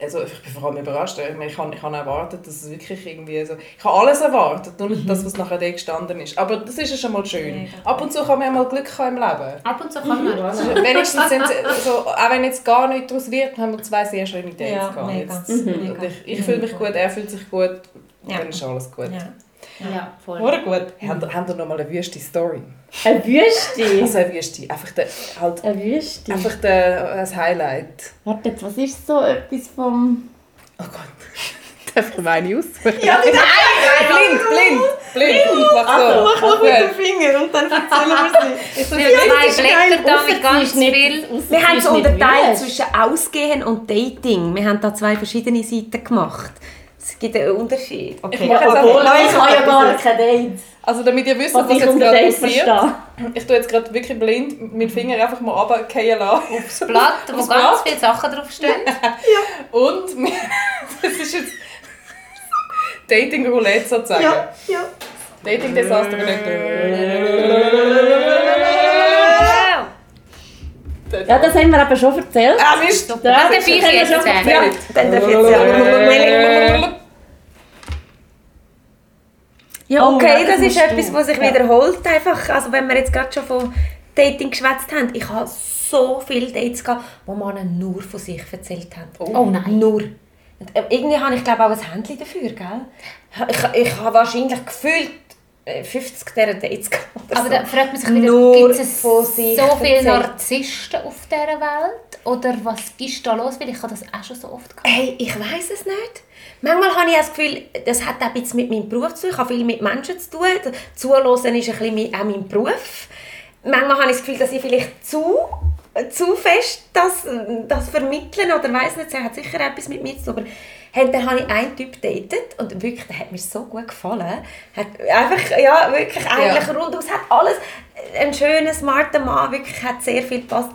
also ich bin vor allem überrascht. Ich, meine, ich, habe, ich habe erwartet, dass es wirklich irgendwie so... Ich habe alles erwartet, nur nicht das, was nachher da gestanden ist. Aber das ist ja schon mal schön. Mega. Ab und zu kann man ja mal Glück haben im Leben. Ab und zu kann man. Also wenigstens sind sie, so, auch wenn jetzt gar nichts daraus wird, haben wir zwei sehr schöne Dates Ja, gehabt. mega. Jetzt. Mhm. Und ich, ich fühle mich gut, er fühlt sich gut, Ja. dann ist alles gut. Ja. Ja, voll. Oder gut. Haben, ihr noch mal eine wüste Story? Eine Wüste. Also eine wüste, einfach, der, halt, Eine Wüste. einfach der, das Highlight. Warte was ist so etwas vom... Oh Gott. (laughs) Darf ich meine aussuchen? Ja, nein, blind, blind, blind. Ich mach so. Also, mach Okay. mit dem Finger und dann erzählen (laughs) wir es nicht. Wir haben zwei Blätter da mit ganz viel. Wir haben so nicht unterteilt zwischen Ausgehen und Dating. Wir haben da zwei verschiedene Seiten gemacht. Es gibt einen Unterschied. Okay. Ich mache jetzt Obwohl, ich habe ja gar kein Date. Also damit ihr wisst, Was was, ich jetzt gerade passiert. verstehe. Ich tue jetzt gerade wirklich blind meinen Finger einfach mal runterfallen lassen. Das (laughs) Blatt, wo Aufs ganz Blatt. viele Sachen draufstehen. (laughs) Und wir- (laughs) das ist jetzt Dating Roulette sozusagen. Ja, ja. Dating Desaster Ja, das haben wir eben schon erzählt. Ah, Mist! Ja, Das darf ich jetzt erzählt. Dann darf ich jetzt ja. Ja, Oh, okay, das das ist etwas, was sich wiederholt. Einfach, also wenn wir jetzt gerade schon von Dating geschwätzt haben. Ich habe so viele Dates gehabt, wo Männer nur von sich erzählt haben. Oh nein. Nur. Und äh, irgendwie habe ich glaube auch ein Handy dafür, gell? Ich, ich habe wahrscheinlich gefühlt 50 dieser Dates (laughs) gehabt. Aber so. da fragt man sich wieder, gibt es so viele. Narzissten auf dieser Welt? Oder was ist da los? Weil ich habe das auch schon so oft gehabt. Hey, ich weiß es nicht. Manchmal habe ich das Gefühl, das hat auch bisschen mit meinem Beruf zu tun. Ich habe viel mit Menschen zu tun. Zuhören ist ein bisschen auch mein Beruf. Manchmal habe ich das Gefühl, dass ich vielleicht zu, zu fest das, das vermitteln oder weiß nicht, das hat sicher etwas mit mir zu tun. Aber hey, dann habe ich einen Typ datet und wirklich, der hat mir so gut gefallen. Hat einfach, ja, wirklich eigentlich rundum, hat alles, ein schöner, smarter Mann, wirklich hat sehr viel gepasst.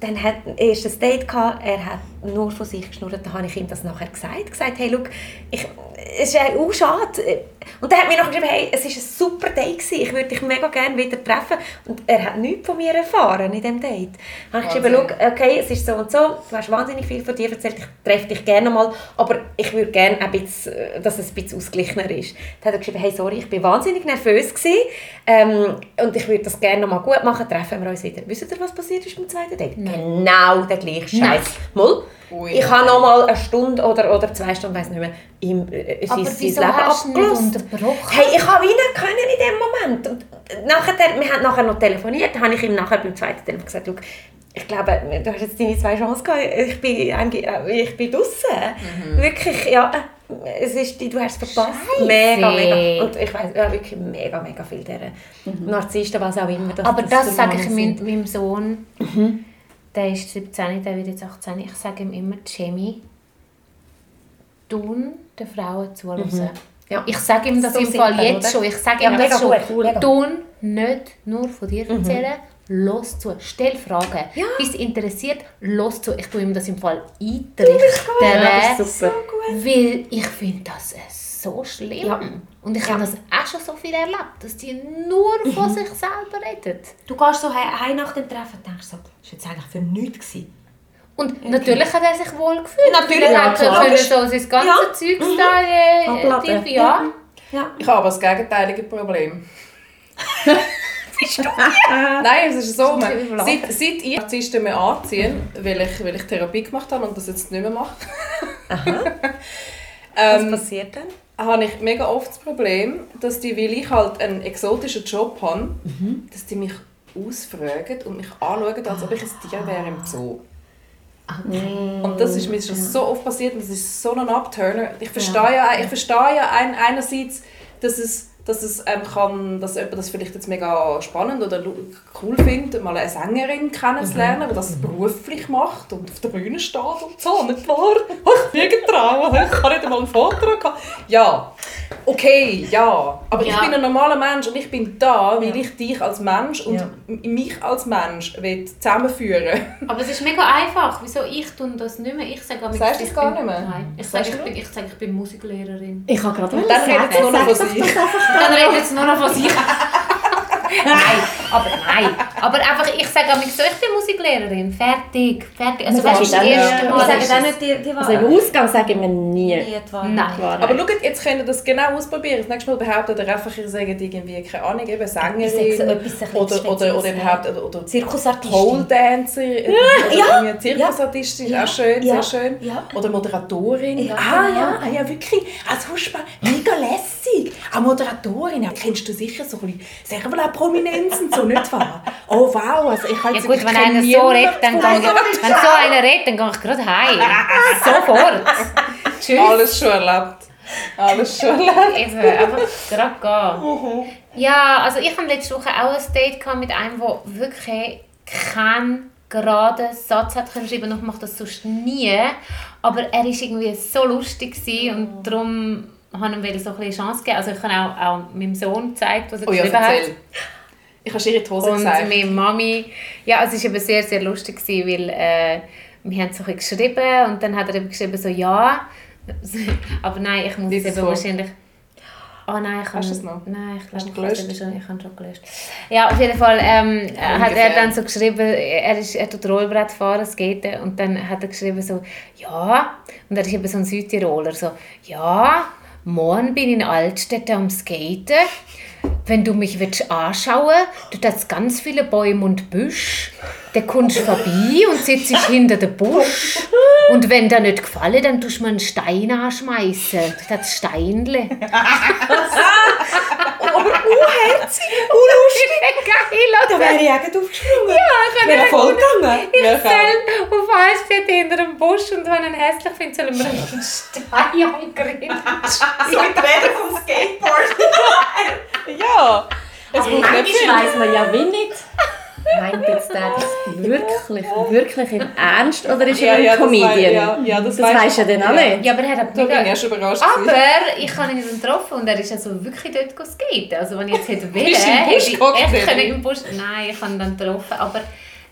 Dann hat er ein Date gehabt, er hat nur von sich geschnurrt, dann habe ich ihm das nachher gesagt, gesagt, hey, schau, ich, es ist auch schade. Und er hat mir noch geschrieben, hey, es war ein super Date, gewesen. ich würde dich mega gerne wieder treffen. Und er hat nichts von mir erfahren in diesem Date. Dann habe ich geschrieben, schau, okay, es ist so und so, du hast wahnsinnig viel von dir erzählt, ich treffe dich gerne mal, aber ich würde gerne, ein bisschen, dass es ein bisschen ausgeglichener ist. Dann hat er geschrieben, hey, sorry, ich war wahnsinnig nervös gewesen, ähm, und ich würde das gerne noch mal gut machen, treffen wir uns wieder. Wisst ihr, was passiert ist beim zweiten Date? Genau der gleiche Nein. Scheiß. Mal, Ui. ich habe noch mal eine Stunde oder, oder zwei Stunden, weiß nicht mehr, ihm äh, sein, sein Leben unterbrochen? Hey, ich habe ihn nicht können in dem Moment. Und nachher, wir haben nachher noch telefoniert, dann habe ich ihm nachher beim zweiten Telefon gesagt, «Schau, ich glaube, du hast jetzt deine zwei Chancen gehabt, ich bin, äh, ich bin draussen. Wirklich, ja, äh, es ist, du hast es verpasst. Mega, mega. Und ich weiß ja, wirklich mega, mega viel dieser Narzissten, was auch immer. dass Aber das für sage ich meinem, meinem Sohn. Der ist 17, der wird jetzt 18. Ich sage ihm immer, Jamie, tun den Frauen zuhören. Ja. Ich sage ihm das So im Fall jetzt oder? schon. Ich sage Ja, ihm das schon. gut, cool. Tun nicht nur von dir erzählen. Los zu, stell Fragen. Ja. Bist interessiert, los zu. Ich tue ihm das im Fall eintrichtern. Ja, das ist super. Weil ich finde das äh, so schlimm. Ja. Und ich habe das auch schon so viel erlebt, dass die nur von sich selber reden. Du gehst so heim nach dem Treffen und denkst so, das war jetzt eigentlich für nichts. gewesen. Und natürlich hat er sich wohl gefühlt. Natürlich, er ja, hat klar. können so sein ganzes Ja. Zeug da äh, tief- ja. Ja. Ich habe aber das gegenteilige Problem. (laughs) (laughs) Nein, es ist so. man- Seit, seit ich Narzissten mehr anziehen, weil ich, weil ich Therapie gemacht habe und das jetzt nicht mehr mache, (laughs) Was ähm, passiert dann? Habe ich mega oft das Problem, dass die, weil ich halt einen exotischen Job habe, dass die mich ausfragen und mich anschauen, als ob ich ein Tier wäre im Zoo. Und das ist mir schon so oft passiert und das ist so ein Upturner. Ich verstehe ja, ich verstehe ja ein, einerseits, dass es, dass es ähm, kann, dass jemand das vielleicht jetzt mega spannend oder cool findet, mal eine Sängerin kennenzulernen, die das beruflich macht und auf der Bühne steht und so, nicht wahr? (laughs) Ich fliege trauen, ich habe nicht einmal einen Vortrag gehabt. Ja, okay, ja. Aber ich Ja. bin ein normaler Mensch und ich bin da, weil ich dich als Mensch und Ja. mich als Mensch will zusammenführen Aber es ist mega einfach. Wieso ich tue das nicht mehr? Ich sage Sagst du ich es gar bin- nicht mehr? Nein. Ich sage, ich bin, ich, sage, ich bin Musiklehrerin. Ich habe gerade Und dann redet sie nur noch von sich. Dann redet es nur noch von sich. Nein, aber nein. Aber einfach, ich sage mich so, ich bin Musiklehrerin. Fertig, fertig. Also du, sagt das erste ja. Mal Ich sage ist dann es- nicht die, die Also im Ausgang sagen wir nie. Nein. Wahrheit. Aber schaut, jetzt könnt ihr das genau ausprobieren. Das nächste Mal behauptet ihr einfach, ihr sagt irgendwie, keine Ahnung, eben Sängerin etwas ein bisschen oder, oder, oder ja. überhaupt oder, oder Zirkusartistin. Pole Dancer ja, irgendwie Zirkusartistin, ja, auch schön, ja, sehr schön. ja. Oder Moderatorin. Ja, ah ja, ah, ja, wirklich, als Huspa, mega lässig. Auch Moderatorin, ja, kennst du sicher so ein bisschen, sagen wir auch Prominenzen, so nicht wahr? Oh wow, also ich habe Ja gut, wenn einer so redet, dann gehe ich, wenn so einer redet, dann gehe ich gerade heim. (laughs) Sofort. Tschüss. Alles schon erlebt. Alles schon Eben, einfach gerade gehen. Ja, also ich hatte letzte Woche auch ein Date gehabt mit einem, der wirklich keinen geraden Satz hat können schreiben und ich mache das sonst nie. Aber er war irgendwie so lustig und darum habe ihm so ein bisschen Chance gegeben. Also ich habe auch, auch meinem Sohn gezeigt, was er Oh ja, geschrieben hat. erzähl. Ich habe ihr in die Hose Und gesagt. meine Mami, ja, es war eben sehr, sehr lustig, gewesen, weil äh, wir haben so ein geschrieben und dann hat er eben geschrieben so, ja, (laughs) aber nein, ich muss es es eben wahrscheinlich... Oh nein, ich habe es noch? Nein, ich glaube, du ich habe gelöscht? es schon, ich habe schon gelöscht. Ja, auf jeden Fall ähm, hat er dann so geschrieben, er, ist, er tut Rollbrett fahren, Skaten und dann hat er geschrieben so, ja, und er ist eben so ein Südtiroler, so, ja, morgen bin ich in Altstädte am Skaten. Wenn du mich willst anschauen du hast ganz viele Bäume und Büsch. Dann kommst du vorbei und setzt dich hinter den Busch. Und wenn dir nicht gefallen, dann tust du mir einen Stein anschmeißen. Das Steinle. Geil, Da oder? wäre ich auch aufgesprungen. Ja, ich Wäre voll gegangen. ich Ja, soll auf Ansteht hinter dem Busch und wenn ich ihn hässlich finde, soll ich mir einen Stein angreifen. (laughs) So mit Rädern vom Skateboard. Ja. Es nicht Manchmal weiss man ja wie nicht. Meint jetzt der das wirklich, wirklich im Ernst oder ist er ein das Comedian? wei- Ja, ja, das, Das weisst du ja dann auch nicht. Ja, aber er hat Da bin erst überrascht. Aber gewesen. ich habe ihn dann getroffen und er ist also wirklich dort skaten. Also wenn ich jetzt hätte (laughs) im hätte Busch ich echt können im Busch... Nein, ich habe ihn dann getroffen, aber...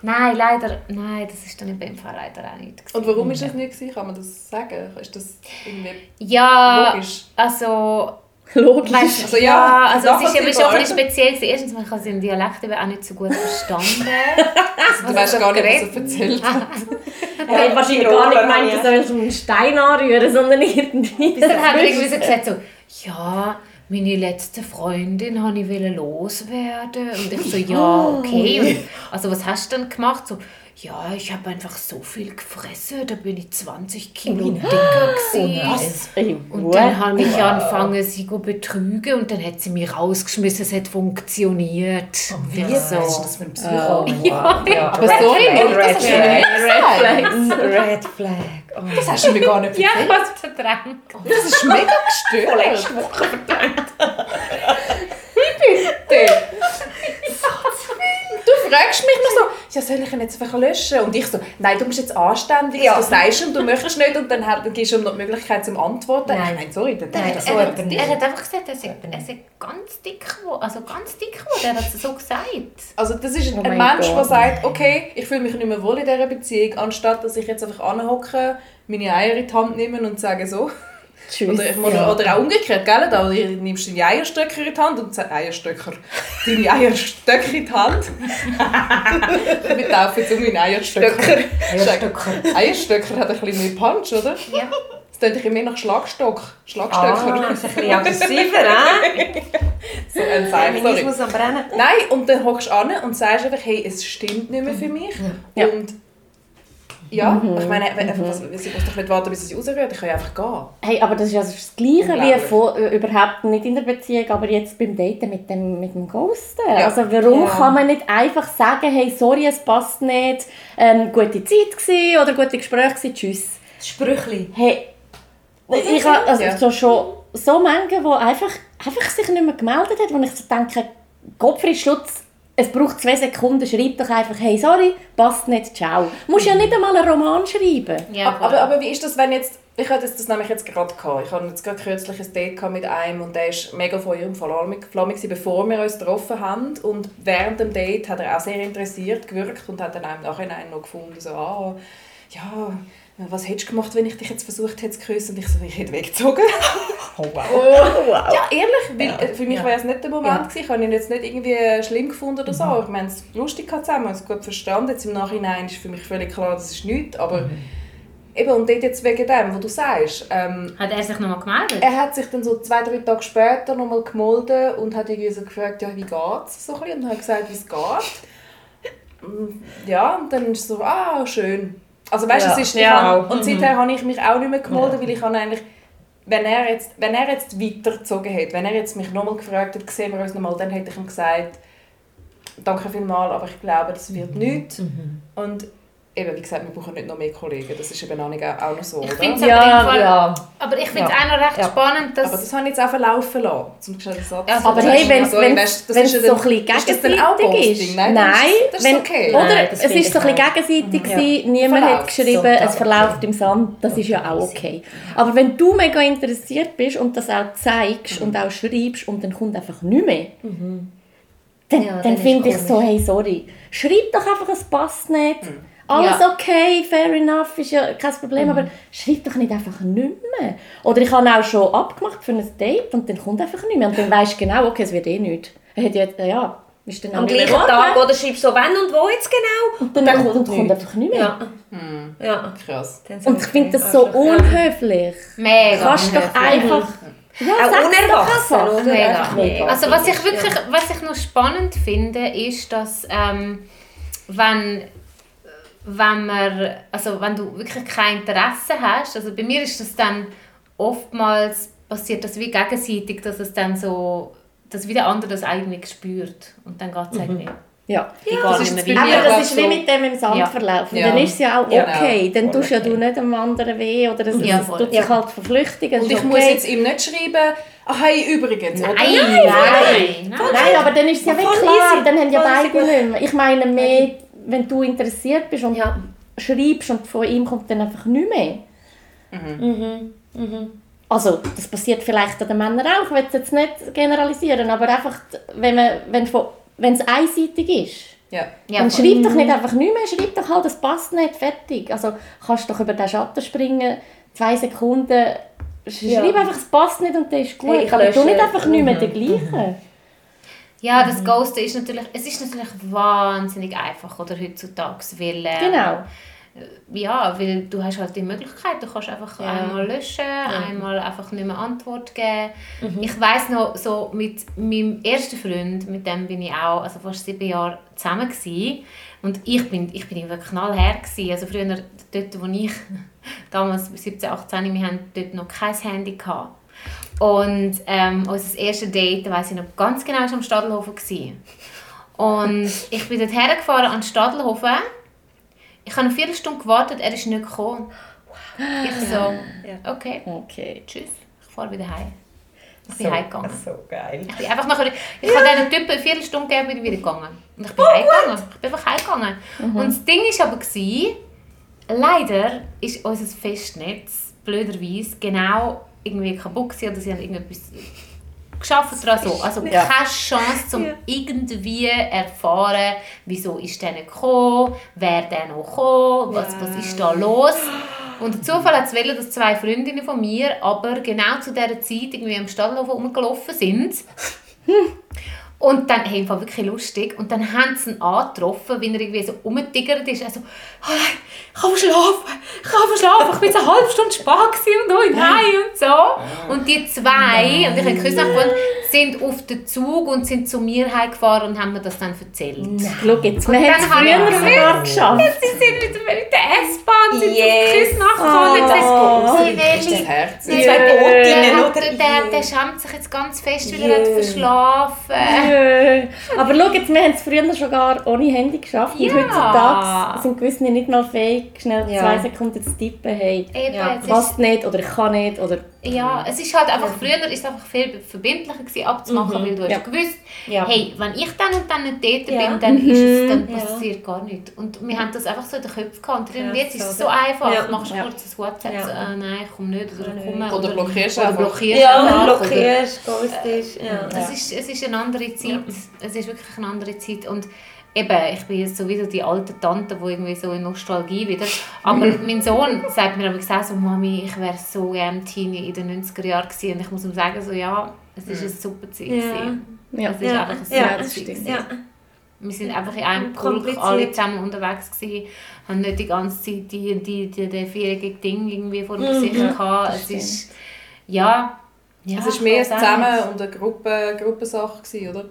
Nein, leider... Nein, das ist dann in dem Fall leider auch nicht. gewesen. Und warum ist das nicht gewesen? Kann man das sagen? Ist das irgendwie Ja, logisch? also... Logisch. Weißt, Also ja, ja, also es ist eben schon ein speziell. Erstens, ich habe seinen Dialekt eben auch nicht so gut verstanden. (laughs) Du weißt er gar nicht, was er erzählt hat. (laughs) (laughs) Er hat wahrscheinlich gar nicht gemeint, du sollst einen Stein anrühren, sondern irgendwie... Dann hat er irgendwie so gesagt so, ja, meine letzte Freundin wollte ich loswerden. Und ich so, ja, okay. Und, also was hast du dann gemacht? So, ja, ich habe einfach so viel gefressen, da bin ich 20 Kilo dicker gewesen. Ey, Und dann habe ich angefangen, sie zu betrügen und dann hat sie mich rausgeschmissen, es hat funktioniert. Wie Ich ist so. das für ein Psycho? (laughs) Ja, ja. Aber Red du mir Flag. nicht gesagt. Red Flag. Oh. Das hast du mir gar nicht Ja, erzählt. ich habe es verdrängt. Das ist mega gestört. (laughs) Du fragst mich noch so, ja, soll ich ihn jetzt einfach löschen? Und ich so, nein, du bist jetzt anständig, Ja. du sagst ihm, du möchtest nicht und dann hat- dann gibst du ihm noch die Möglichkeit zum Antworten. Nein. Meine, sorry, dann Nein, das so er, hat, nicht. er hat einfach gesagt, er sei, er sei ganz dick geworden. Also ganz dick geworden, er hat es so gesagt. Also das ist Oh ein Mensch, der sagt, okay, ich fühle mich nicht mehr wohl in dieser Beziehung, anstatt dass ich jetzt einfach anhocke, meine Eier in die Hand nehme und sage so. Tschüss. Oder, ich, oder, oder auch umgekehrt, gell? Da du nimmst deine Eierstöcker in die Hand und sagst, Eierstöcker, deine Eierstöcke in die Hand. (laughs) Wir taufen jetzt um meine Eierstöcker. Eierstöcker. Eierstöcker hat ein bisschen mehr Punch, oder? Ja. Das klingt ein mehr nach Schlagstock. Schlagstöcker. Ah, ist ein bisschen aggressiver, hä? (laughs) so ein Zeichen, sorry. Feminismus am Brennen. Nein, und dann hockst du an und sagst einfach, hey, es stimmt nicht mehr für mich. Ja. Und ja, ich meine, wenn, was, sie muss doch nicht warten, bis sie rausrührt, ich kann ja einfach gehen. Hey, aber das ist also das Gleiche wie vor, äh, überhaupt nicht in der Beziehung, aber jetzt beim Daten mit dem, mit dem Ghosten. Ja. Also warum Ja. kann man nicht einfach sagen, hey, sorry, es passt nicht, ähm, gute Zeit gewesen oder gute Gespräche gewesen, tschüss. Das Sprüchli. Hey, ich habe also Ja. so schon so Menschen, die einfach, einfach sich nicht mehr gemeldet haben, wo ich so denke, Gottfried Schutz, es braucht zwei Sekunden, schreib doch einfach, hey, sorry, passt nicht, ciao. Du musst ja nicht einmal einen Roman schreiben. Ja, aber, aber, aber wie ist das, wenn jetzt, ich hatte das, das nämlich jetzt gerade gehabt, ich hatte jetzt gerade kürzlich ein Date mit einem und der ist mega von ihrem gewesen, bevor wir uns getroffen haben und während dem Date hat er auch sehr interessiert gewirkt und hat dann auch im Nachhinein noch gefunden, so, ah, ja, was hättest du gemacht, wenn ich dich jetzt versucht hätte zu küssen? Und ich so, ich hätte weggezogen. (laughs) Oh, wow. Ja, ehrlich, weil äh, für mich Ja. war es nicht der Moment. Ja. gewesen. Ich habe ihn jetzt nicht irgendwie schlimm gefunden oder so. Ich meine, es lustig gehabt zusammen, wir haben es gut verstanden. Jetzt im Nachhinein ist für mich völlig klar, das ist nichts. Aber eben, und dort jetzt wegen dem, was du sagst, ähm, Hat er sich nochmal gemeldet? er hat sich dann so zwei, drei Tage später nochmal gemeldet und hat irgendwie so gefragt, ja, wie geht's? So ein bisschen, und hat gesagt, wie es geht. Und (laughs) Ja, und dann ist es so, ah, schön. Also weißt du, Ja. es ist, Ja. habe, und seither habe ich mich auch nicht mehr gemeldet, weil ich habe eigentlich, wenn er jetzt, wenn er jetzt weitergezogen hätte, wenn er jetzt mich nochmal gefragt hätte, sehen wir uns nochmal, dann hätte ich ihm gesagt, danke vielmals, aber ich glaube, das wird nichts. Und eben, wie gesagt, wir brauchen nicht noch mehr Kollegen. Das ist eben auch, nicht, auch noch so, Ich oder? find's Ja, aber, im Fall, ja. aber ich finde es Ja. auch noch recht Ja. spannend, dass... Aber das habe ich jetzt einfach laufen lassen, zum Satz. Ja, Aber Das hey, ist wenn so, es so ein ist ja bisschen dann- ist das dann auch gegenseitig ist. Nein, Nein, das ist- das ist wenn, okay. oder Nein, das es ist so ein bisschen auch. gegenseitig Ja. gewesen, niemand hat Verläuft geschrieben, total es verläuft im Sand, das ist ja auch okay. Aber wenn du mega interessiert bist und das auch zeigst und auch schreibst und dann kommt einfach nichts mehr, dann, Ja, dann dann finde ich so, komisch. hey, sorry, schreib doch einfach, es passt nicht. Alles Ja. okay, fair enough, ist ja kein Problem, aber schreib doch nicht einfach nicht mehr. Oder ich habe auch schon abgemacht für ein Date und dann kommt einfach nicht mehr. Und dann weisst du genau, okay, es wird eh nicht. Er hat jetzt, ja, ist dann Am gleichen warten. Tag oder schreibst du so, wenn und wo jetzt genau? Und dann, dann kommt, kommt kommt nichts. einfach nicht mehr. Ja. Hm. ja. Krass. Und ich finde das okay, so unhöflich. Mega Kannst doch einfach... Ja, Auch unerwachsen? Mega. Mega. Also was ich wirklich, was ich noch spannend finde, ist, dass ähm, wenn, wenn man, also wenn du wirklich kein Interesse hast, also bei mir ist das dann oftmals passiert das wie gegenseitig, dass es dann so, dass wie der andere das eigentlich spürt und dann geht es irgendwie, Ja. egal das ist bei Aber das ist so- wie mit dem im Sand Ja. verlaufen. Ja. Dann ist es ja auch Ja. okay. Dann Voll tust ja okay. du nicht dem anderen weh oder es, Ja, es tut sich Ja. halt verflüchtigen. Und ich ist muss okay. jetzt ihm nicht schreiben, ah, hey, übrigens, oder? Nein, nein, nein, nein. Nein, aber dann ist es ja wirklich klar, easy. dann haben ja beide nicht mehr. Ich meine mehr, wenn du interessiert bist und Ja. schreibst und von ihm kommt dann einfach nichts mehr. Mhm. Mhm. Also, das passiert vielleicht an den Männern auch, ich will es jetzt nicht generalisieren, aber einfach, wenn man, wenn von- wenn es einseitig ist, Ja. Ja, dann schreib doch nicht einfach nichts mehr, schreib doch halt, das passt nicht, fertig. Also kannst doch über den Schatten springen, zwei Sekunden, sch- Ja. schreib einfach, es passt nicht und dann ist gut. Hey, ich aber tu lösche. nicht einfach nicht mehr Mhm. den gleichen. Ja, das Ghosten ist natürlich, es ist natürlich wahnsinnig einfach, oder heutzutage, weil, äh, Genau. ja, weil du hast halt die Möglichkeit, du kannst einfach Ja. einmal löschen, einmal einfach nicht mehr Antwort geben. Ich weiß noch, so mit meinem ersten Freund, mit dem bin ich auch also fast sieben Jahre zusammen gewesen. und ich bin, ich bin irgendwie knallher gewesen. also früher, dort wo ich, (laughs) damals 17, 18, wir haben dort noch kein Handy gehabt. Und ähm, unser erstes Date, weiss ich noch ganz genau, war am Stadelhofen. gewesen. Und ich bin dort hergefahren an den Stadelhofen. Ich habe eine Viertelstunde gewartet, er ist nicht gekommen. Ich so, okay, Okay. tschüss, ich fahre wieder heim. Ich bin So, heimgegangen. so geil. Ich bin einfach nachher, ich habe diesen Typen eine Viertelstunde gegeben, bin wieder gegangen. Und ich bin heimgegangen. Ich bin einfach heimgegangen. Und das Ding war aber, gewesen, leider ist unser Festnetz blöderweise genau irgendwie kaputt gewesen, oder sie haben irgendetwas geschafft daran so. Also Ja. keine Chance, um Ja. irgendwie erfahren, wieso ist der gekommen, wer der noch gekommen, was, was ist da los. Und der Zufall hat es wollen, dass zwei Freundinnen von mir aber genau zu dieser Zeit irgendwie am Stadthof rumgelaufen sind. (laughs) Und dann, hey, war wirklich lustig. Und dann haben sie ihn angetroffen, wie er irgendwie so rumgetigert ist. Also, oh nein, ich kann schlafen, ich kann schlafen, ich bin so eine halbe Stunde spät und oh nein und so. Und die zwei, und ich habe Küsse gefunden, sind auf den Zug und sind zu mir heimgefahren und haben mir das dann erzählt. Schau jetzt, wir haben es früher sogar geschafft. Sie sind mit, mit der S-Bahn, sind Yes. auf Küssnacht gekommen. Oh. ich Das ist das Herz. Die zwei der, Botinnen, oder? der, der schämt sich jetzt ganz fest, weil Yeah. er hat verschlafen. Jö. Aber schau jetzt, wir haben es früher schon gar ohne Handy geschafft. Ja. Und heutzutage sind gewisse nicht mal fähig, schnell Ja. zwei Sekunden zu tippen. Hey, Eben, ist, passt nicht oder ich kann nicht. Oder ja, es ist halt einfach, früher ist es einfach viel verbindlicher gewesen, abzumachen, weil du hast Ja. gewusst, Ja. hey, wenn ich dann und dann nicht dort Ja. bin, dann, ist es, dann Ja. passiert gar nichts. Und wir haben das einfach so in den Köpfen gehabt. Und Ja, jetzt ist es so, so einfach, Ja. du machst Ja. kurz ein WhatsApp, ah, nein, ich komme nicht, oder nicht. komme. Oder blockierst oder einfach. blockierst Ja, einfach, oder- blockierst, ghostest. Ja. Es ist, es ist eine andere Zeit. Es ist wirklich eine andere Zeit. Und eben, ich bin jetzt so wieder die alte Tante, die irgendwie so in Nostalgie wieder. Aber (laughs) mein Sohn sagt mir aber gesagt, so, Mami, ich wäre so gerne Teenie in den 90er Jahren gewesen. Und ich muss ihm sagen, so, ja, es ist eine super Zeit. Ja. ja. Es ist Ja. einfach eine Ja, super das Zeit. stimmt. Ja. Wir sind einfach in einem Pulk alle zusammen unterwegs gewesen, haben nicht die ganze Zeit die, die, die, die vierjährige Ding irgendwie vor dem Gesicht gehabt. Es stimmt. ist, ja, ja, Es war mehr ein. Zusammen und eine Gruppe, Gruppensache, gewesen, oder?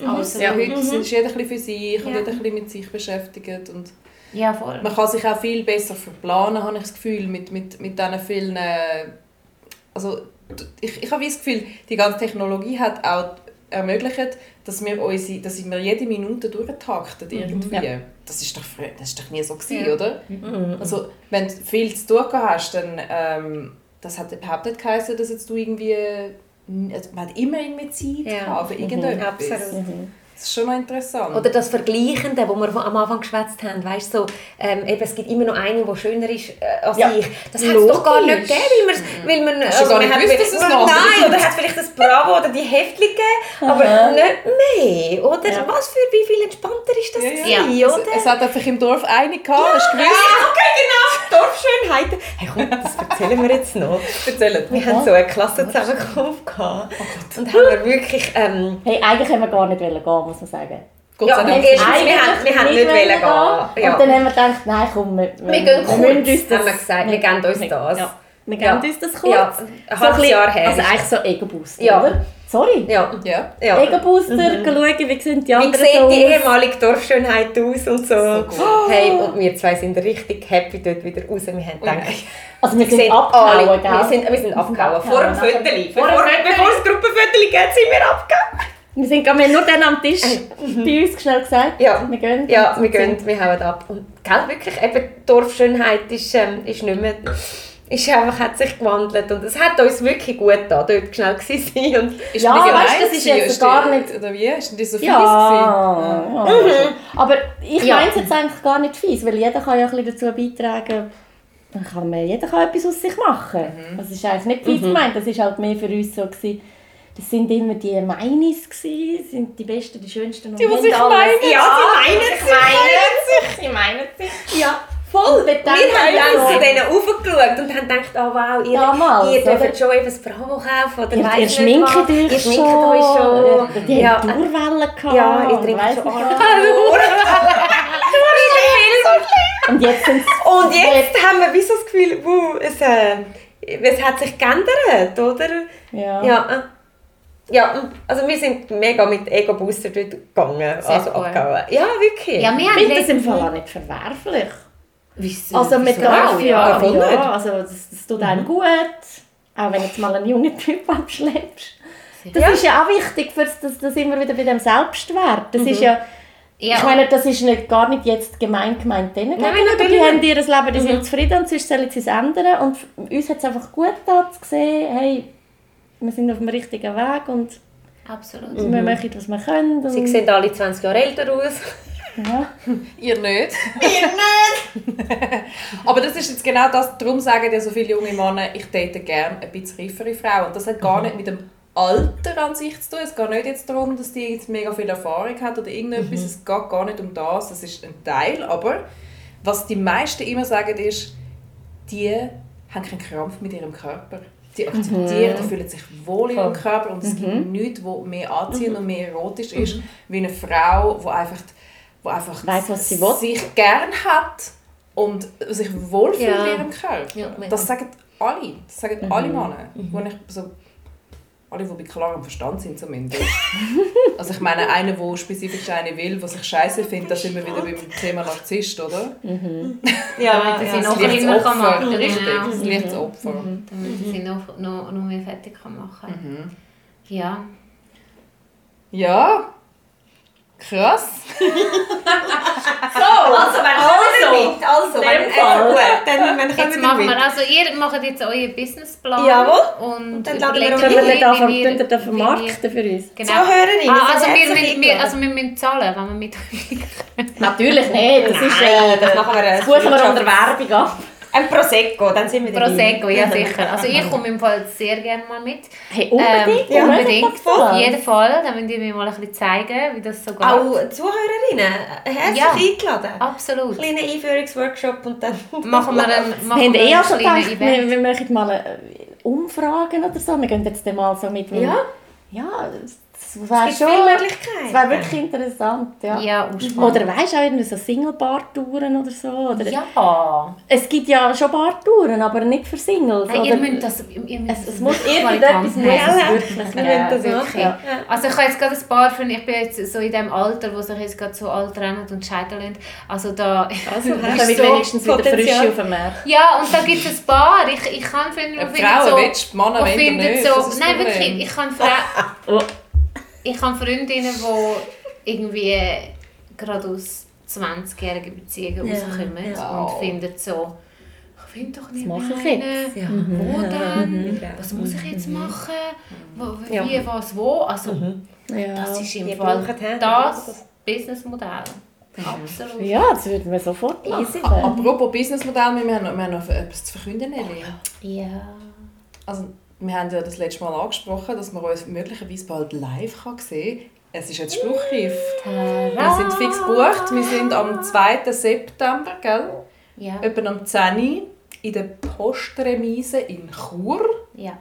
Also Ja. heute ist jeder ein für sich und Ja. jeder ein bisschen mit sich beschäftigt. Und Ja, voll. man kann sich auch viel besser verplanen, habe ich das Gefühl, mit, mit, mit diesen vielen... Also ich, ich habe das Gefühl, die ganze Technologie hat auch ermöglichen, dass wir, unsere, dass wir jede Minute durchtakten irgendwie. Ja. Das ist doch, frü- das ist doch nie so gewesen, oder? Also, wenn du viel zu tun gehabt hast, dann ähm, das hat überhaupt nicht geheißen, dass jetzt du irgendwie also man hat immer irgendwie Zeit Ja. gehabt für irgendetwas. Absolut. Das ist schon noch interessant. Oder das Vergleichende, wo wir am Anfang geschwätzt haben, weißt so, ähm, eben, es gibt immer noch einen, der schöner ist äh, als Ja. ich. Das hat es doch gar nicht gegeben, weil man, weil man Hast du gar nicht man gewusst, hat dass es andere Nein, oder hat vielleicht das Bravo oder die gegeben, aber Aha. nicht mehr, oder? Ja. Was für, wie viel entspannter ist das ja, gewesen, ja. oder? Es, es hat einfach im Dorf eine gehabt, hast du gewusst? Ja, okay, genau, Dorfschönheiten. Hey, komm, das erzählen wir jetzt noch. Erzählt. Wir haben so eine Klassenzusammenkunft gehabt und haben wir wirklich... Ähm, Hey, eigentlich haben wir gar nicht wollen gehen, muss man sagen. Gott Ja, sei Dank. wir- Erstens, wir haben- wir haben nicht wollen gehen. Ja. Und dann haben wir gedacht, nein, komm, wir, Wir gehen kurz, müssen uns das, haben wir gesagt, wir geben uns das. Ja, wir Ja. geben uns das kurz. Ja, ein halbes bisschen- Jahr her Also ist eigentlich so Ego-Booster, Ja. oder? Sorry. Ja, Ja. ja. Ego-Booster, schauen, wie sehen die Wie anderen sieht so die aus. ehemalige Dorfschönheit aus und so? So hey, und wir zwei sind richtig happy dort wieder raus. Wir haben gedacht, Also wir wir sind abgehauen, gell? wir sind, wir sind abgehauen. Vor dem abgehauen. Viertel. Vor Bevor, dem bevor es Gruppenviertel geht, sind wir abgehauen. Wir sind wir nur dann am Tisch bei uns schnell gesagt, Ja. wir gehen. Ja, wir gehen, wir hauen ab. Und gell, wirklich, eben, die Dorfschönheit ist, ähm, ist nicht mehr... Ist einfach, hat sich gewandelt und es hat uns wirklich gut getan, dort schnell gewesen sein und Ist Ja, weißt das ist gewesen? jetzt gar nicht- Oder wie? Ist denn so fies Ja, ja. also. aber ich Ja. meine es jetzt eigentlich gar nicht fies, weil jeder kann ja ein bisschen dazu beitragen, dann kann man, jeder kann etwas aus sich machen. Das ist eigentlich nicht fies gemeint, das ist halt mehr für uns so gewesen. Das sind immer die Meinis gewesen, sind die besten, die schönsten und Die, die sich meinen. Ja, sie meinen (laughs) sich. Sie meinen sich. Ja, voll. Wir Wir haben dann zu denen aufgeschaut und haben gedacht, oh wow, ihr, Damals, ihr dürft oder? schon eben das Bravo kaufen oder Ihr, weiss ihr schminkt euch Ihr schon. schminkt euch schon. Die Ja. haben Durwellen gehabt. Ja, ihr und trinkt schon. (laughs) (laughs) Und jetzt Und jetzt haben wir wie so das Gefühl, wow, es, äh, es hat sich geändert, oder? Ja. Ja. Ja, also wir sind mega mit Ego-Booster dort gegangen, Sehr also cool. abgehauen. Ja, wirklich. Ja, wir Ich haben das im Fall auch nicht verwerflich. Wieso? Also mit darf auch? ja, ja, ja, also das, das tut einem gut. Auch wenn jetzt mal einen jungen Typ abschleppst. Das Ja. ist ja auch wichtig, für das, das, immer wieder bei dem Selbstwert. Das ist ja, Ja, ich meine, das ist nicht, gar nicht jetzt gemein gemeint denen Nein, gegenüber. natürlich Die haben ihr Leben, die sind zufrieden und sonst sollen sie es ändern. Und uns hat es einfach gut getan zu sehen, hey, wir sind auf dem richtigen Weg und absolut. wir machen, was wir können. Und, Sie sehen alle 20 Jahre älter aus. ja. (laughs) Ihr nicht. Ihr nicht! (laughs) Aber das ist jetzt genau das, darum sagen ja so viele junge Männer, ich date gerne ein bisschen reifere Frauen. Und das hat gar nicht mit dem Alter an sich zu tun. Es geht nicht jetzt darum, dass die jetzt mega viel Erfahrung hat oder irgendetwas. Es geht gar nicht um das. Das ist ein Teil. Aber was die meisten immer sagen ist, die haben keinen Krampf mit ihrem Körper. Die akzeptieren, die fühlen sich wohl in ihrem Körper und es gibt nichts, was mehr anziehend und mehr erotisch ist, wie eine Frau, die einfach, die einfach Weiss, was sie will. sich gern hat und sich wohlfühlt Ja. in ihrem Körper. Ja, das sagen alle. Das sagen alle Männer. Wo ich so, alle, die bei klarem Verstand sind zumindest. (laughs) also ich meine, einer, der spezifisch eine will, der sich scheiße findet, da sind wir wieder beim Thema Narzisst, oder? Ja, das sind Das noch immer das kann Opfer. machen. Richtig, Genau. das liegt das Opfer. Damit sie noch, noch, noch mehr fertig kann machen Ja. Ja. Krass. (laughs) Also, wenn also, mit, also, wenn, Fall. gut, dann, dann Jetzt kommen machen wir wir, mit. also ihr macht jetzt euren Businessplan. Jawohl. Und, dann laden wir Können wir euch, nicht wie anfangen, wir- könnt ihr wie vermarkten für uns? wir- Genau. Zuhörerinnen Ah, also, sind wir, wir, eingeladen. also wir müssen zahlen, wenn wir mit Natürlich nicht, das ist... Äh, das machen wir das buchen wir unter Werbung ab. Ein Prosecco, dann sind wir dabei. Prosecco, ja (laughs) sicher. Also ich komme im Fall sehr gerne mal mit. Hey, unbedingt. Ähm, ja, unbedingt, auf jeden Fall. Dann müsst ihr mir mal ein bisschen zeigen, wie das so geht. Auch Zuhörerinnen, herzlich Ja. eingeladen. Absolut. Kleiner Einführungsworkshop und dann... (laughs) Machen wir einen, (laughs) Wir machen haben wir eh also kleinen gedacht, Event. wir, wir machen mal äh, Umfragen oder so. Wir gehen jetzt mal so mit... Ja. Ja, das wäre gibt schon... viele Das Möglichkeiten. wäre wirklich interessant, ja. Ja, spannend. Oder weißt du, auch irgendwie so Single-Bar-Touren oder so. Oder Ja. Es gibt ja schon Bar-Touren, aber nicht für Singles. Nein, oder ihr müsst das, ihr müsst es, das es muss die irgendetwas muss es wirklich müssen das wirklich. machen. Also ich habe jetzt gerade ein paar von, ich bin jetzt so in dem Alter, wo sich jetzt gerade so alt rennen und scheitern lassen. Also da... Also, (laughs) Damit so wenigstens wieder Potenzial. Frische auf dem Markt. Ja, und da gibt es ein paar. Ich, ich kann finden, Ja, finden Frauen so... willst du, Männer wo wollen nicht, so, nein, wirklich, ich kann Frauen... (laughs) Ich habe Freundinnen, die irgendwie gerade aus 20-jährigen Beziehungen Ja, rauskommen ja. und finden so, ich finde doch nicht Was mehr mache ich einen. Ja. Wo denn? Ja. Was muss ich jetzt machen? Wo, wie, Ja. was, wo? Also, Ja. das ist im Fall das Businessmodell. Absolut. ja, das würde man sofort Easy. machen. Apropos Businessmodell, wir haben, noch, wir haben noch etwas zu verkünden, Nelly. Ja. Also, wir haben ja das letzte Mal angesprochen, dass man uns möglicherweise bald live kann sehen kann. Es ist jetzt Spruchreif. Wir sind fix gebucht. Wir sind am 2. September, gell? Ja. Etwa am 10 Uhr in der Postremise in Chur. ja.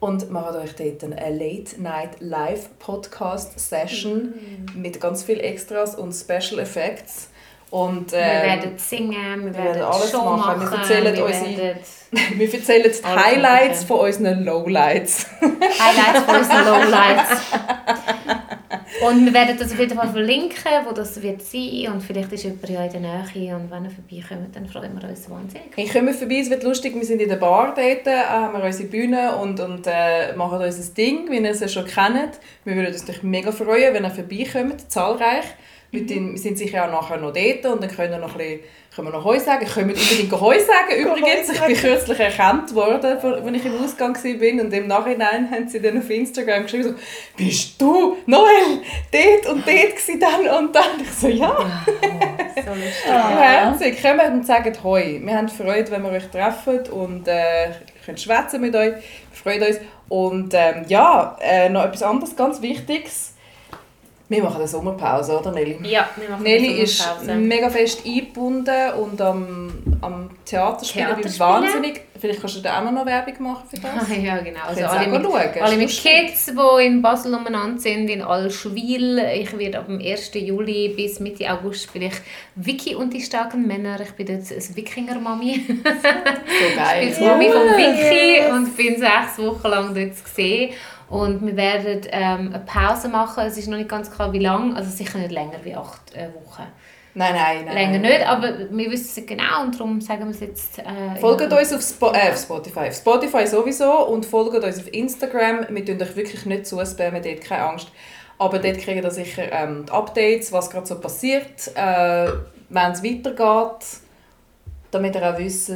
Und machen euch dort eine Late-Night-Live-Podcast-Session mit ganz vielen Extras und Special Effects. Und, Wir ähm, werden singen, wir, wir werden alles Show machen. machen. Wir erzählen wir unsere- werden (laughs) wir erzählen die Highlights Mögliche. von unseren Lowlights. Highlights von unseren (laughs) Lowlights. Und wir werden das auf jeden Fall verlinken, wo das wird sein. Und vielleicht ist jemand ja in der Nähe. Und wenn er vorbeikommt, dann freuen wir uns wahnsinnig. Ich komme vorbei, es wird lustig. Wir sind in der Bar dort, äh, haben wir unsere Bühne und, und äh, machen unser Ding, wie ihr es schon kennt. Wir würden uns natürlich mega freuen, wenn ihr vorbeikommt, zahlreich. Mit den, wir sind sicher auch nachher noch dort und dann können wir noch ein bisschen, können wir noch Heu sagen. Können wir unbedingt Heu sagen übrigens. Ich bin kürzlich erkannt worden, als ich im Ausgang war und im Nachhinein haben sie dann auf Instagram geschrieben, so, «Bist du, Noel, dort und dort gewesen dann und dann?» Ich so, «Ja.» So lustig. (laughs) Ja, herzlich. Kommt und sagt Hoi. Wir haben Freude, wenn wir euch treffen und äh, könnt schwätzen mit euch. Wir freuen uns. Und ähm, ja, äh, noch etwas anderes, ganz Wichtiges. Wir machen eine Sommerpause, oder Nelly? Ja, wir machen Nelly eine ist Sommerpause. mega fest eingebunden und am, am Theater spielen wahnsinnig. Vielleicht kannst du da auch noch Werbung machen für das. (laughs) Ja, genau. Also alle mit, schauen, alle mit ist Kids, die in Basel umeinander sind, in Allschwil. Ich werde ab dem 1. Juli bis Mitte August spiele ich Vicky und die starken Männer. Ich bin jetzt eine Wikinger-Mami. (laughs) So Ich geil. bin die Mami von Vicky und bin sechs Wochen lang dort gesehen. Und wir werden ähm, eine Pause machen. Es ist noch nicht ganz klar, wie lange. Also sicher nicht länger wie acht äh, Wochen. Nein, nein, nein. Länger nicht, aber wir wissen es genau und darum sagen wir es jetzt. Äh, Folgt uns auf, Spo äh, auf Spotify. Auf Spotify sowieso und folgt uns auf Instagram. Wir tun euch wirklich nicht zuspammen, dort keine Angst. Aber dort kriegt ihr sicher ähm, die Updates, was gerade so passiert, äh, wenn es weitergeht. Damit ihr auch wisst,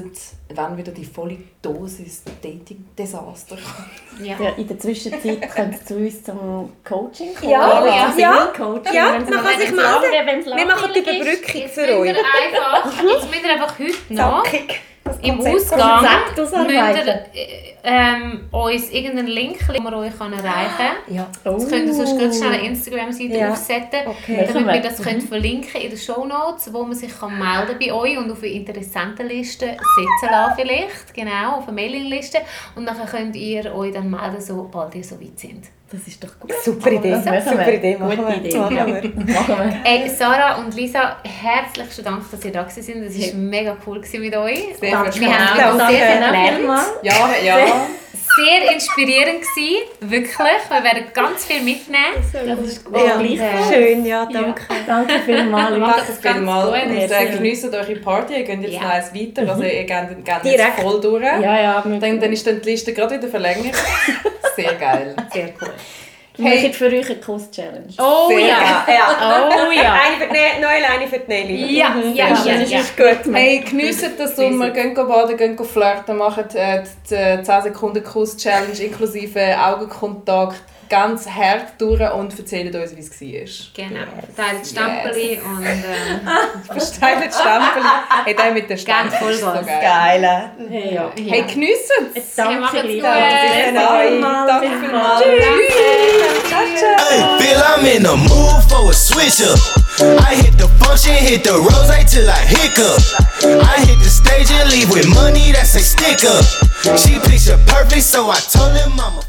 wann wieder die volle Dosis Dating-Desaster kommt. Ja. Ja, in der Zwischenzeit (laughs) könnt ihr zu uns zum Coaching kommen. Ja, ja, zum ja. Coaching, Ja, wenn's man kann sich melden. Wir machen die. Überbrückung Jetzt für müsst euch. ihr einfach, (laughs) jetzt müsst ihr einfach heute noch Zackig. Das im. Ausgang müsst ihr, äh, ähm, uns irgendeinen Link, den wir euch erreichen kann. Ja. Jetzt könnt ihr sonst ganz schnell eine Instagram-Seite Ja. aufsetzen, Okay. damit wir Mhm. das könnt verlinken in den Shownotes, wo man sich kann melden bei euch und auf eine Interessentenliste setzen lassen vielleicht, genau, auf eine Mailingliste. Und dann könnt ihr euch dann melden, sobald ihr so weit sind. Das ist doch gut. Super Idee. Das machen Super wir. Idee. Machen wir. Idee. Machen wir. Machen wir. Hey, Sarah und Lisa, herzlichen Dank, dass ihr da gewesen sind. Es war mega cool mit euch. Sehr wir haben wieder sehr viel gelernt. Ja, ja. Sehr inspirierend gewesen, wirklich. Wir werden ganz viel mitnehmen. Das ist gut. Ja. Gleich. Schön, ja, danke. Danke vielmals. Macht Danke vielmals. Und äh, geniessen eure Party. Ihr geht jetzt Ja. noch eins weiter. Also ihr geht, geht jetzt Direkt. voll durch. Ja, ja. Dann, dann ist dann die Liste gerade wieder verlängert. (laughs) Sehr geil. Sehr cool. Hey. machen für euch eine Kuss-Challenge. Oh Sehr ja. Ja. Oh ja. Eine für die Ne- Noel, eine für die Nelly. Ja, ja, Sehr ja, ja. Ist gut. Hey, geniessen den Sommer, gehen baden, gehen flirten, machen äh, die äh, 10 Sekunden Kuss-Challenge inklusive Augenkontakt ganz hart durch und erzählt uns, wie es war. Genau. Teilt Stempeli und (laughs) ähm, Versteilt Stempel. Hey, der mit den Stempeln Ganz ist so geil. Geil. Hey, ja. Hey, geniessen es! Danke, gut. Danke. Danke vielmals. Hey, feel I'm in the mood for a switch up. I hit the function, hit the rose till I hiccup. I hit the stage and leave with money that's a stick up. She picture perfect, so I told him I'm a